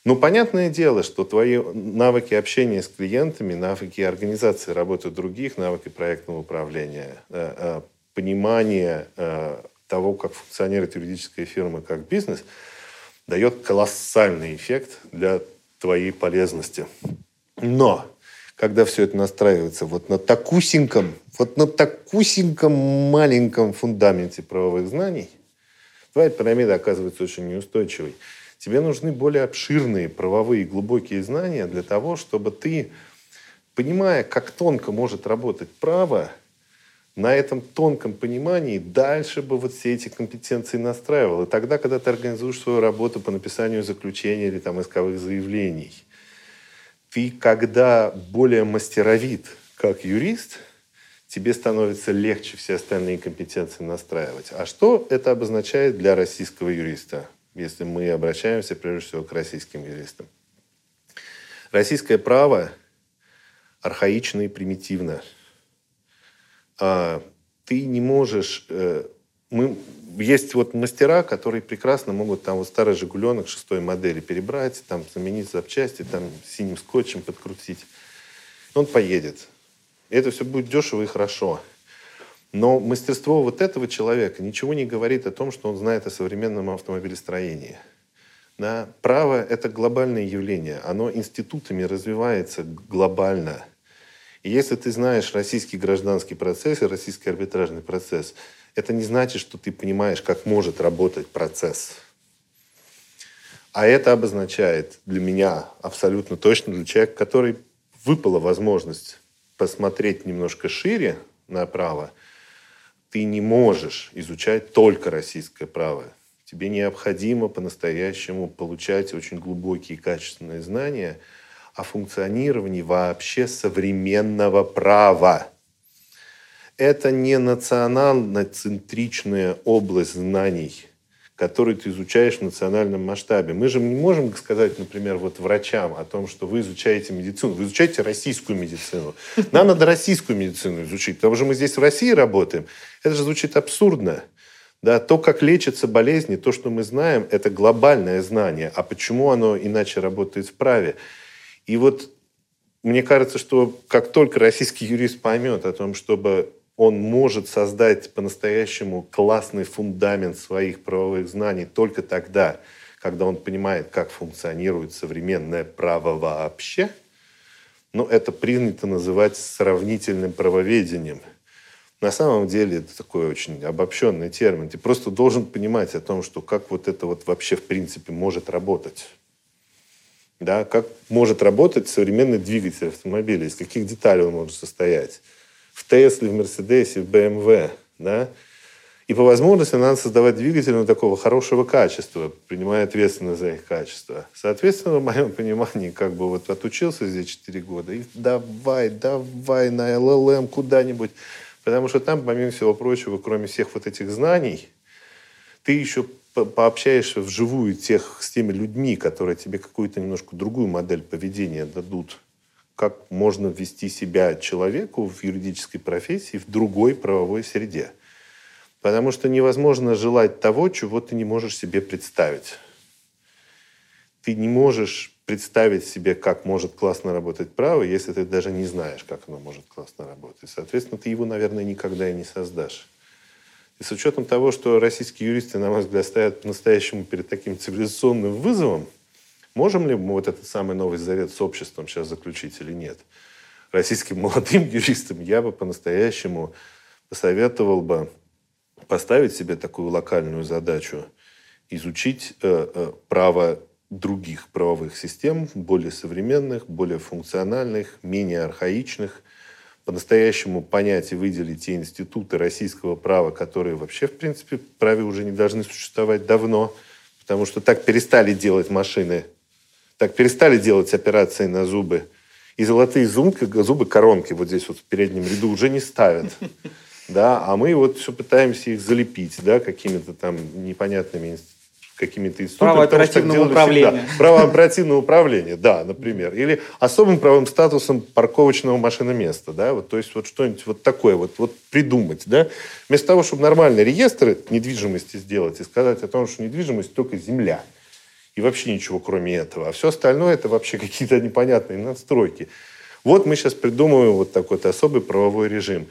Ну, понятное дело, что твои навыки общения с клиентами, навыки организации работы других, навыки проектного управления, э, э, понимание э, того, как функционирует юридическая фирма как бизнес, дает колоссальный эффект для твоей полезности. Но когда все это настраивается вот на такусеньком, вот на такусеньком маленьком фундаменте правовых знаний, твоя пирамида оказывается очень неустойчивой. Тебе нужны более обширные правовые глубокие знания для того, чтобы ты, понимая, как тонко может работать право, на этом тонком понимании дальше бы вот все эти компетенции настраивал. И тогда, когда ты организуешь свою работу по написанию заключения или там исковых заявлений, ты, когда более мастеровит как юрист, тебе становится легче все остальные компетенции настраивать. А что это обозначает для российского юриста, если мы обращаемся прежде всего к российским юристам? Российское право архаично и примитивно – а, ты не можешь... Э, мы, есть вот мастера, которые прекрасно могут там вот старый «Жигуленок» шестой модели перебрать, там заменить запчасти, там синим скотчем подкрутить. Он поедет. Это все будет дешево и хорошо. Но мастерство вот этого человека ничего не говорит о том, что он знает о современном автомобилестроении. Да? Право – это глобальное явление. Оно институтами развивается глобально – Если ты знаешь российский гражданский процесс и российский арбитражный процесс, это не значит, что ты понимаешь, как может работать процесс. А это обозначает для меня абсолютно точно, для человека, который выпала возможность посмотреть немножко шире на право, ты не можешь изучать только российское право. Тебе необходимо по-настоящему получать очень глубокие и качественные знания о функционировании вообще современного права. Это не национально-центричная область знаний – который ты изучаешь в национальном масштабе. Мы же не можем сказать, например, вот врачам о том, что вы изучаете медицину, вы изучаете российскую медицину. Нам надо российскую медицину изучить, потому что мы здесь в России работаем. Это же звучит абсурдно. Да, то, как лечатся болезни, то, что мы знаем, это глобальное знание. А почему оно иначе работает в праве? И вот мне кажется, что как только российский юрист поймет о том, чтобы он может создать по-настоящему классный фундамент своих правовых знаний только тогда, когда он понимает, как функционирует современное право вообще. Но это принято называть сравнительным правоведением. На самом деле это такой очень обобщенный термин. Ты просто должен понимать о том, что как вот это вот вообще в принципе может работать. Да, как может работать современный двигатель автомобиля, из каких деталей он может состоять в Тесле, в Мерседесе, в БМВ, да, и по возможности надо создавать двигатели ну, такого хорошего качества, принимая ответственность за их качество. Соответственно, в моем понимании, как бы вот отучился здесь 4 года, и давай, давай на ЛЛМ куда-нибудь. Потому что там, помимо всего прочего, кроме всех вот этих знаний, ты еще пообщаешься вживую тех, с теми людьми, которые тебе какую-то немножко другую модель поведения дадут как можно вести себя человеку в юридической профессии в другой правовой среде. Потому что невозможно желать того, чего ты не можешь себе представить. Ты не можешь представить себе, как может классно работать право, если ты даже не знаешь, как оно может классно работать. Соответственно, ты его, наверное, никогда и не создашь. И с учетом того, что российские юристы, на мой взгляд, стоят по-настоящему перед таким цивилизационным вызовом, Можем ли мы вот этот самый Новый Завет с обществом сейчас заключить или нет? Российским (laughs) молодым юристам я бы по-настоящему посоветовал бы поставить себе такую локальную задачу, изучить э, э, право других правовых систем, более современных, более функциональных, менее архаичных, по-настоящему понять и выделить те институты российского права, которые вообще, в принципе, в праве уже не должны существовать давно, потому что так перестали делать машины так перестали делать операции на зубы. И золотые зубы, зубы коронки вот здесь вот в переднем ряду уже не ставят. (laughs) Да, а мы вот все пытаемся их залепить, да, какими-то там непонятными какими-то институтами. Право оперативного управления. Всегда. Право оперативного управления, да, например. Или особым правовым статусом парковочного машиноместа, да, вот, то есть вот что-нибудь вот такое вот, вот придумать, да. Вместо того, чтобы нормальный реестр недвижимости сделать и сказать о том, что недвижимость только земля – и вообще ничего кроме этого. А все остальное это вообще какие-то непонятные надстройки. Вот мы сейчас придумываем вот такой вот особый правовой режим.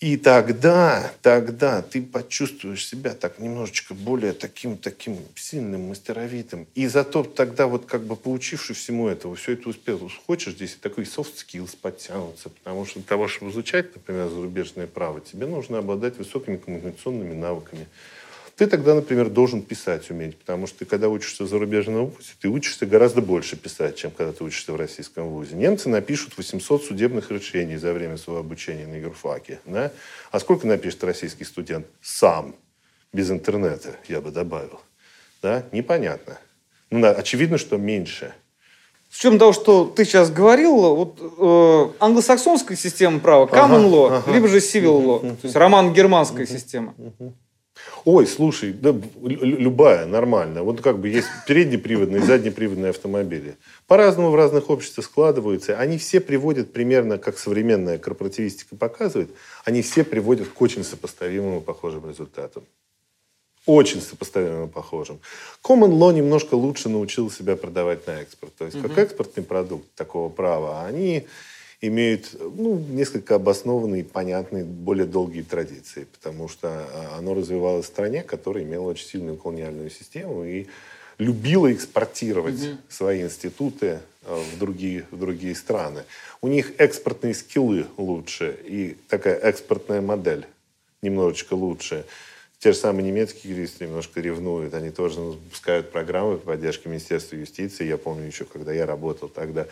И тогда, тогда ты почувствуешь себя так немножечко более таким, таким сильным, мастеровитым. И зато тогда вот как бы поучившись всему этого, все это успел, хочешь здесь такой soft skills подтянуться, потому что для того, чтобы изучать, например, зарубежное право, тебе нужно обладать высокими коммуникационными навыками, ты тогда, например, должен писать уметь, потому что ты, когда учишься в зарубежном вузе, ты учишься гораздо больше писать, чем когда ты учишься в российском вузе. Немцы напишут 800 судебных решений за время своего обучения на юрфаке. Да? А сколько напишет российский студент сам, без интернета, я бы добавил? Да? Непонятно. Ну, да, очевидно, что меньше. С чем того, что ты сейчас говорил, вот э, англосаксонская система права, common ага, law, ага. либо же civil law, то есть роман-германская система. Ой, слушай, да, любая, нормальная. Вот как бы есть переднеприводные и заднеприводные автомобили. По-разному в разных обществах складываются. Они все приводят примерно, как современная корпоративистика показывает, они все приводят к очень сопоставимым и похожим результатам. Очень сопоставимым и похожим. Common Law немножко лучше научил себя продавать на экспорт. То есть, угу. как экспортный продукт такого права, они имеют ну, несколько обоснованные, понятные, более долгие традиции, потому что а, оно развивалось в стране, которая имела очень сильную колониальную систему и любила экспортировать угу. свои институты в другие, в другие страны. У них экспортные скиллы лучше и такая экспортная модель немножечко лучше. Те же самые немецкие юристы немножко ревнуют. Они тоже запускают программы по поддержке Министерства юстиции. Я помню еще, когда я работал тогда,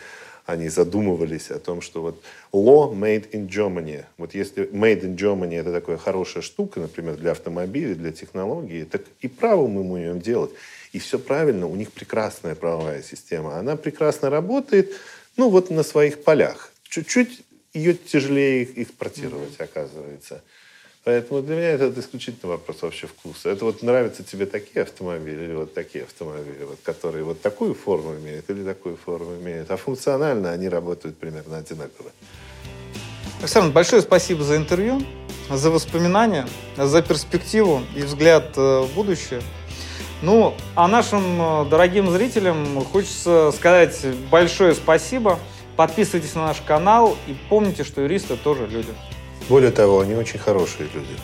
они задумывались о том, что вот law made in Germany. Вот если made in Germany это такая хорошая штука, например, для автомобилей, для технологий, так и право мы умеем делать. И все правильно, у них прекрасная правовая система. Она прекрасно работает, ну вот на своих полях. Чуть-чуть ее тяжелее экспортировать, mm-hmm. оказывается. Поэтому для меня это исключительно вопрос вообще вкуса. Это вот нравятся тебе такие автомобили или вот такие автомобили, вот, которые вот такую форму имеют или такую форму имеют. А функционально они работают примерно одинаково. Александр, большое спасибо за интервью, за воспоминания, за перспективу и взгляд э, в будущее. Ну, а нашим э, дорогим зрителям хочется сказать большое спасибо. Подписывайтесь на наш канал и помните, что юристы тоже люди. Более того, они очень хорошие люди.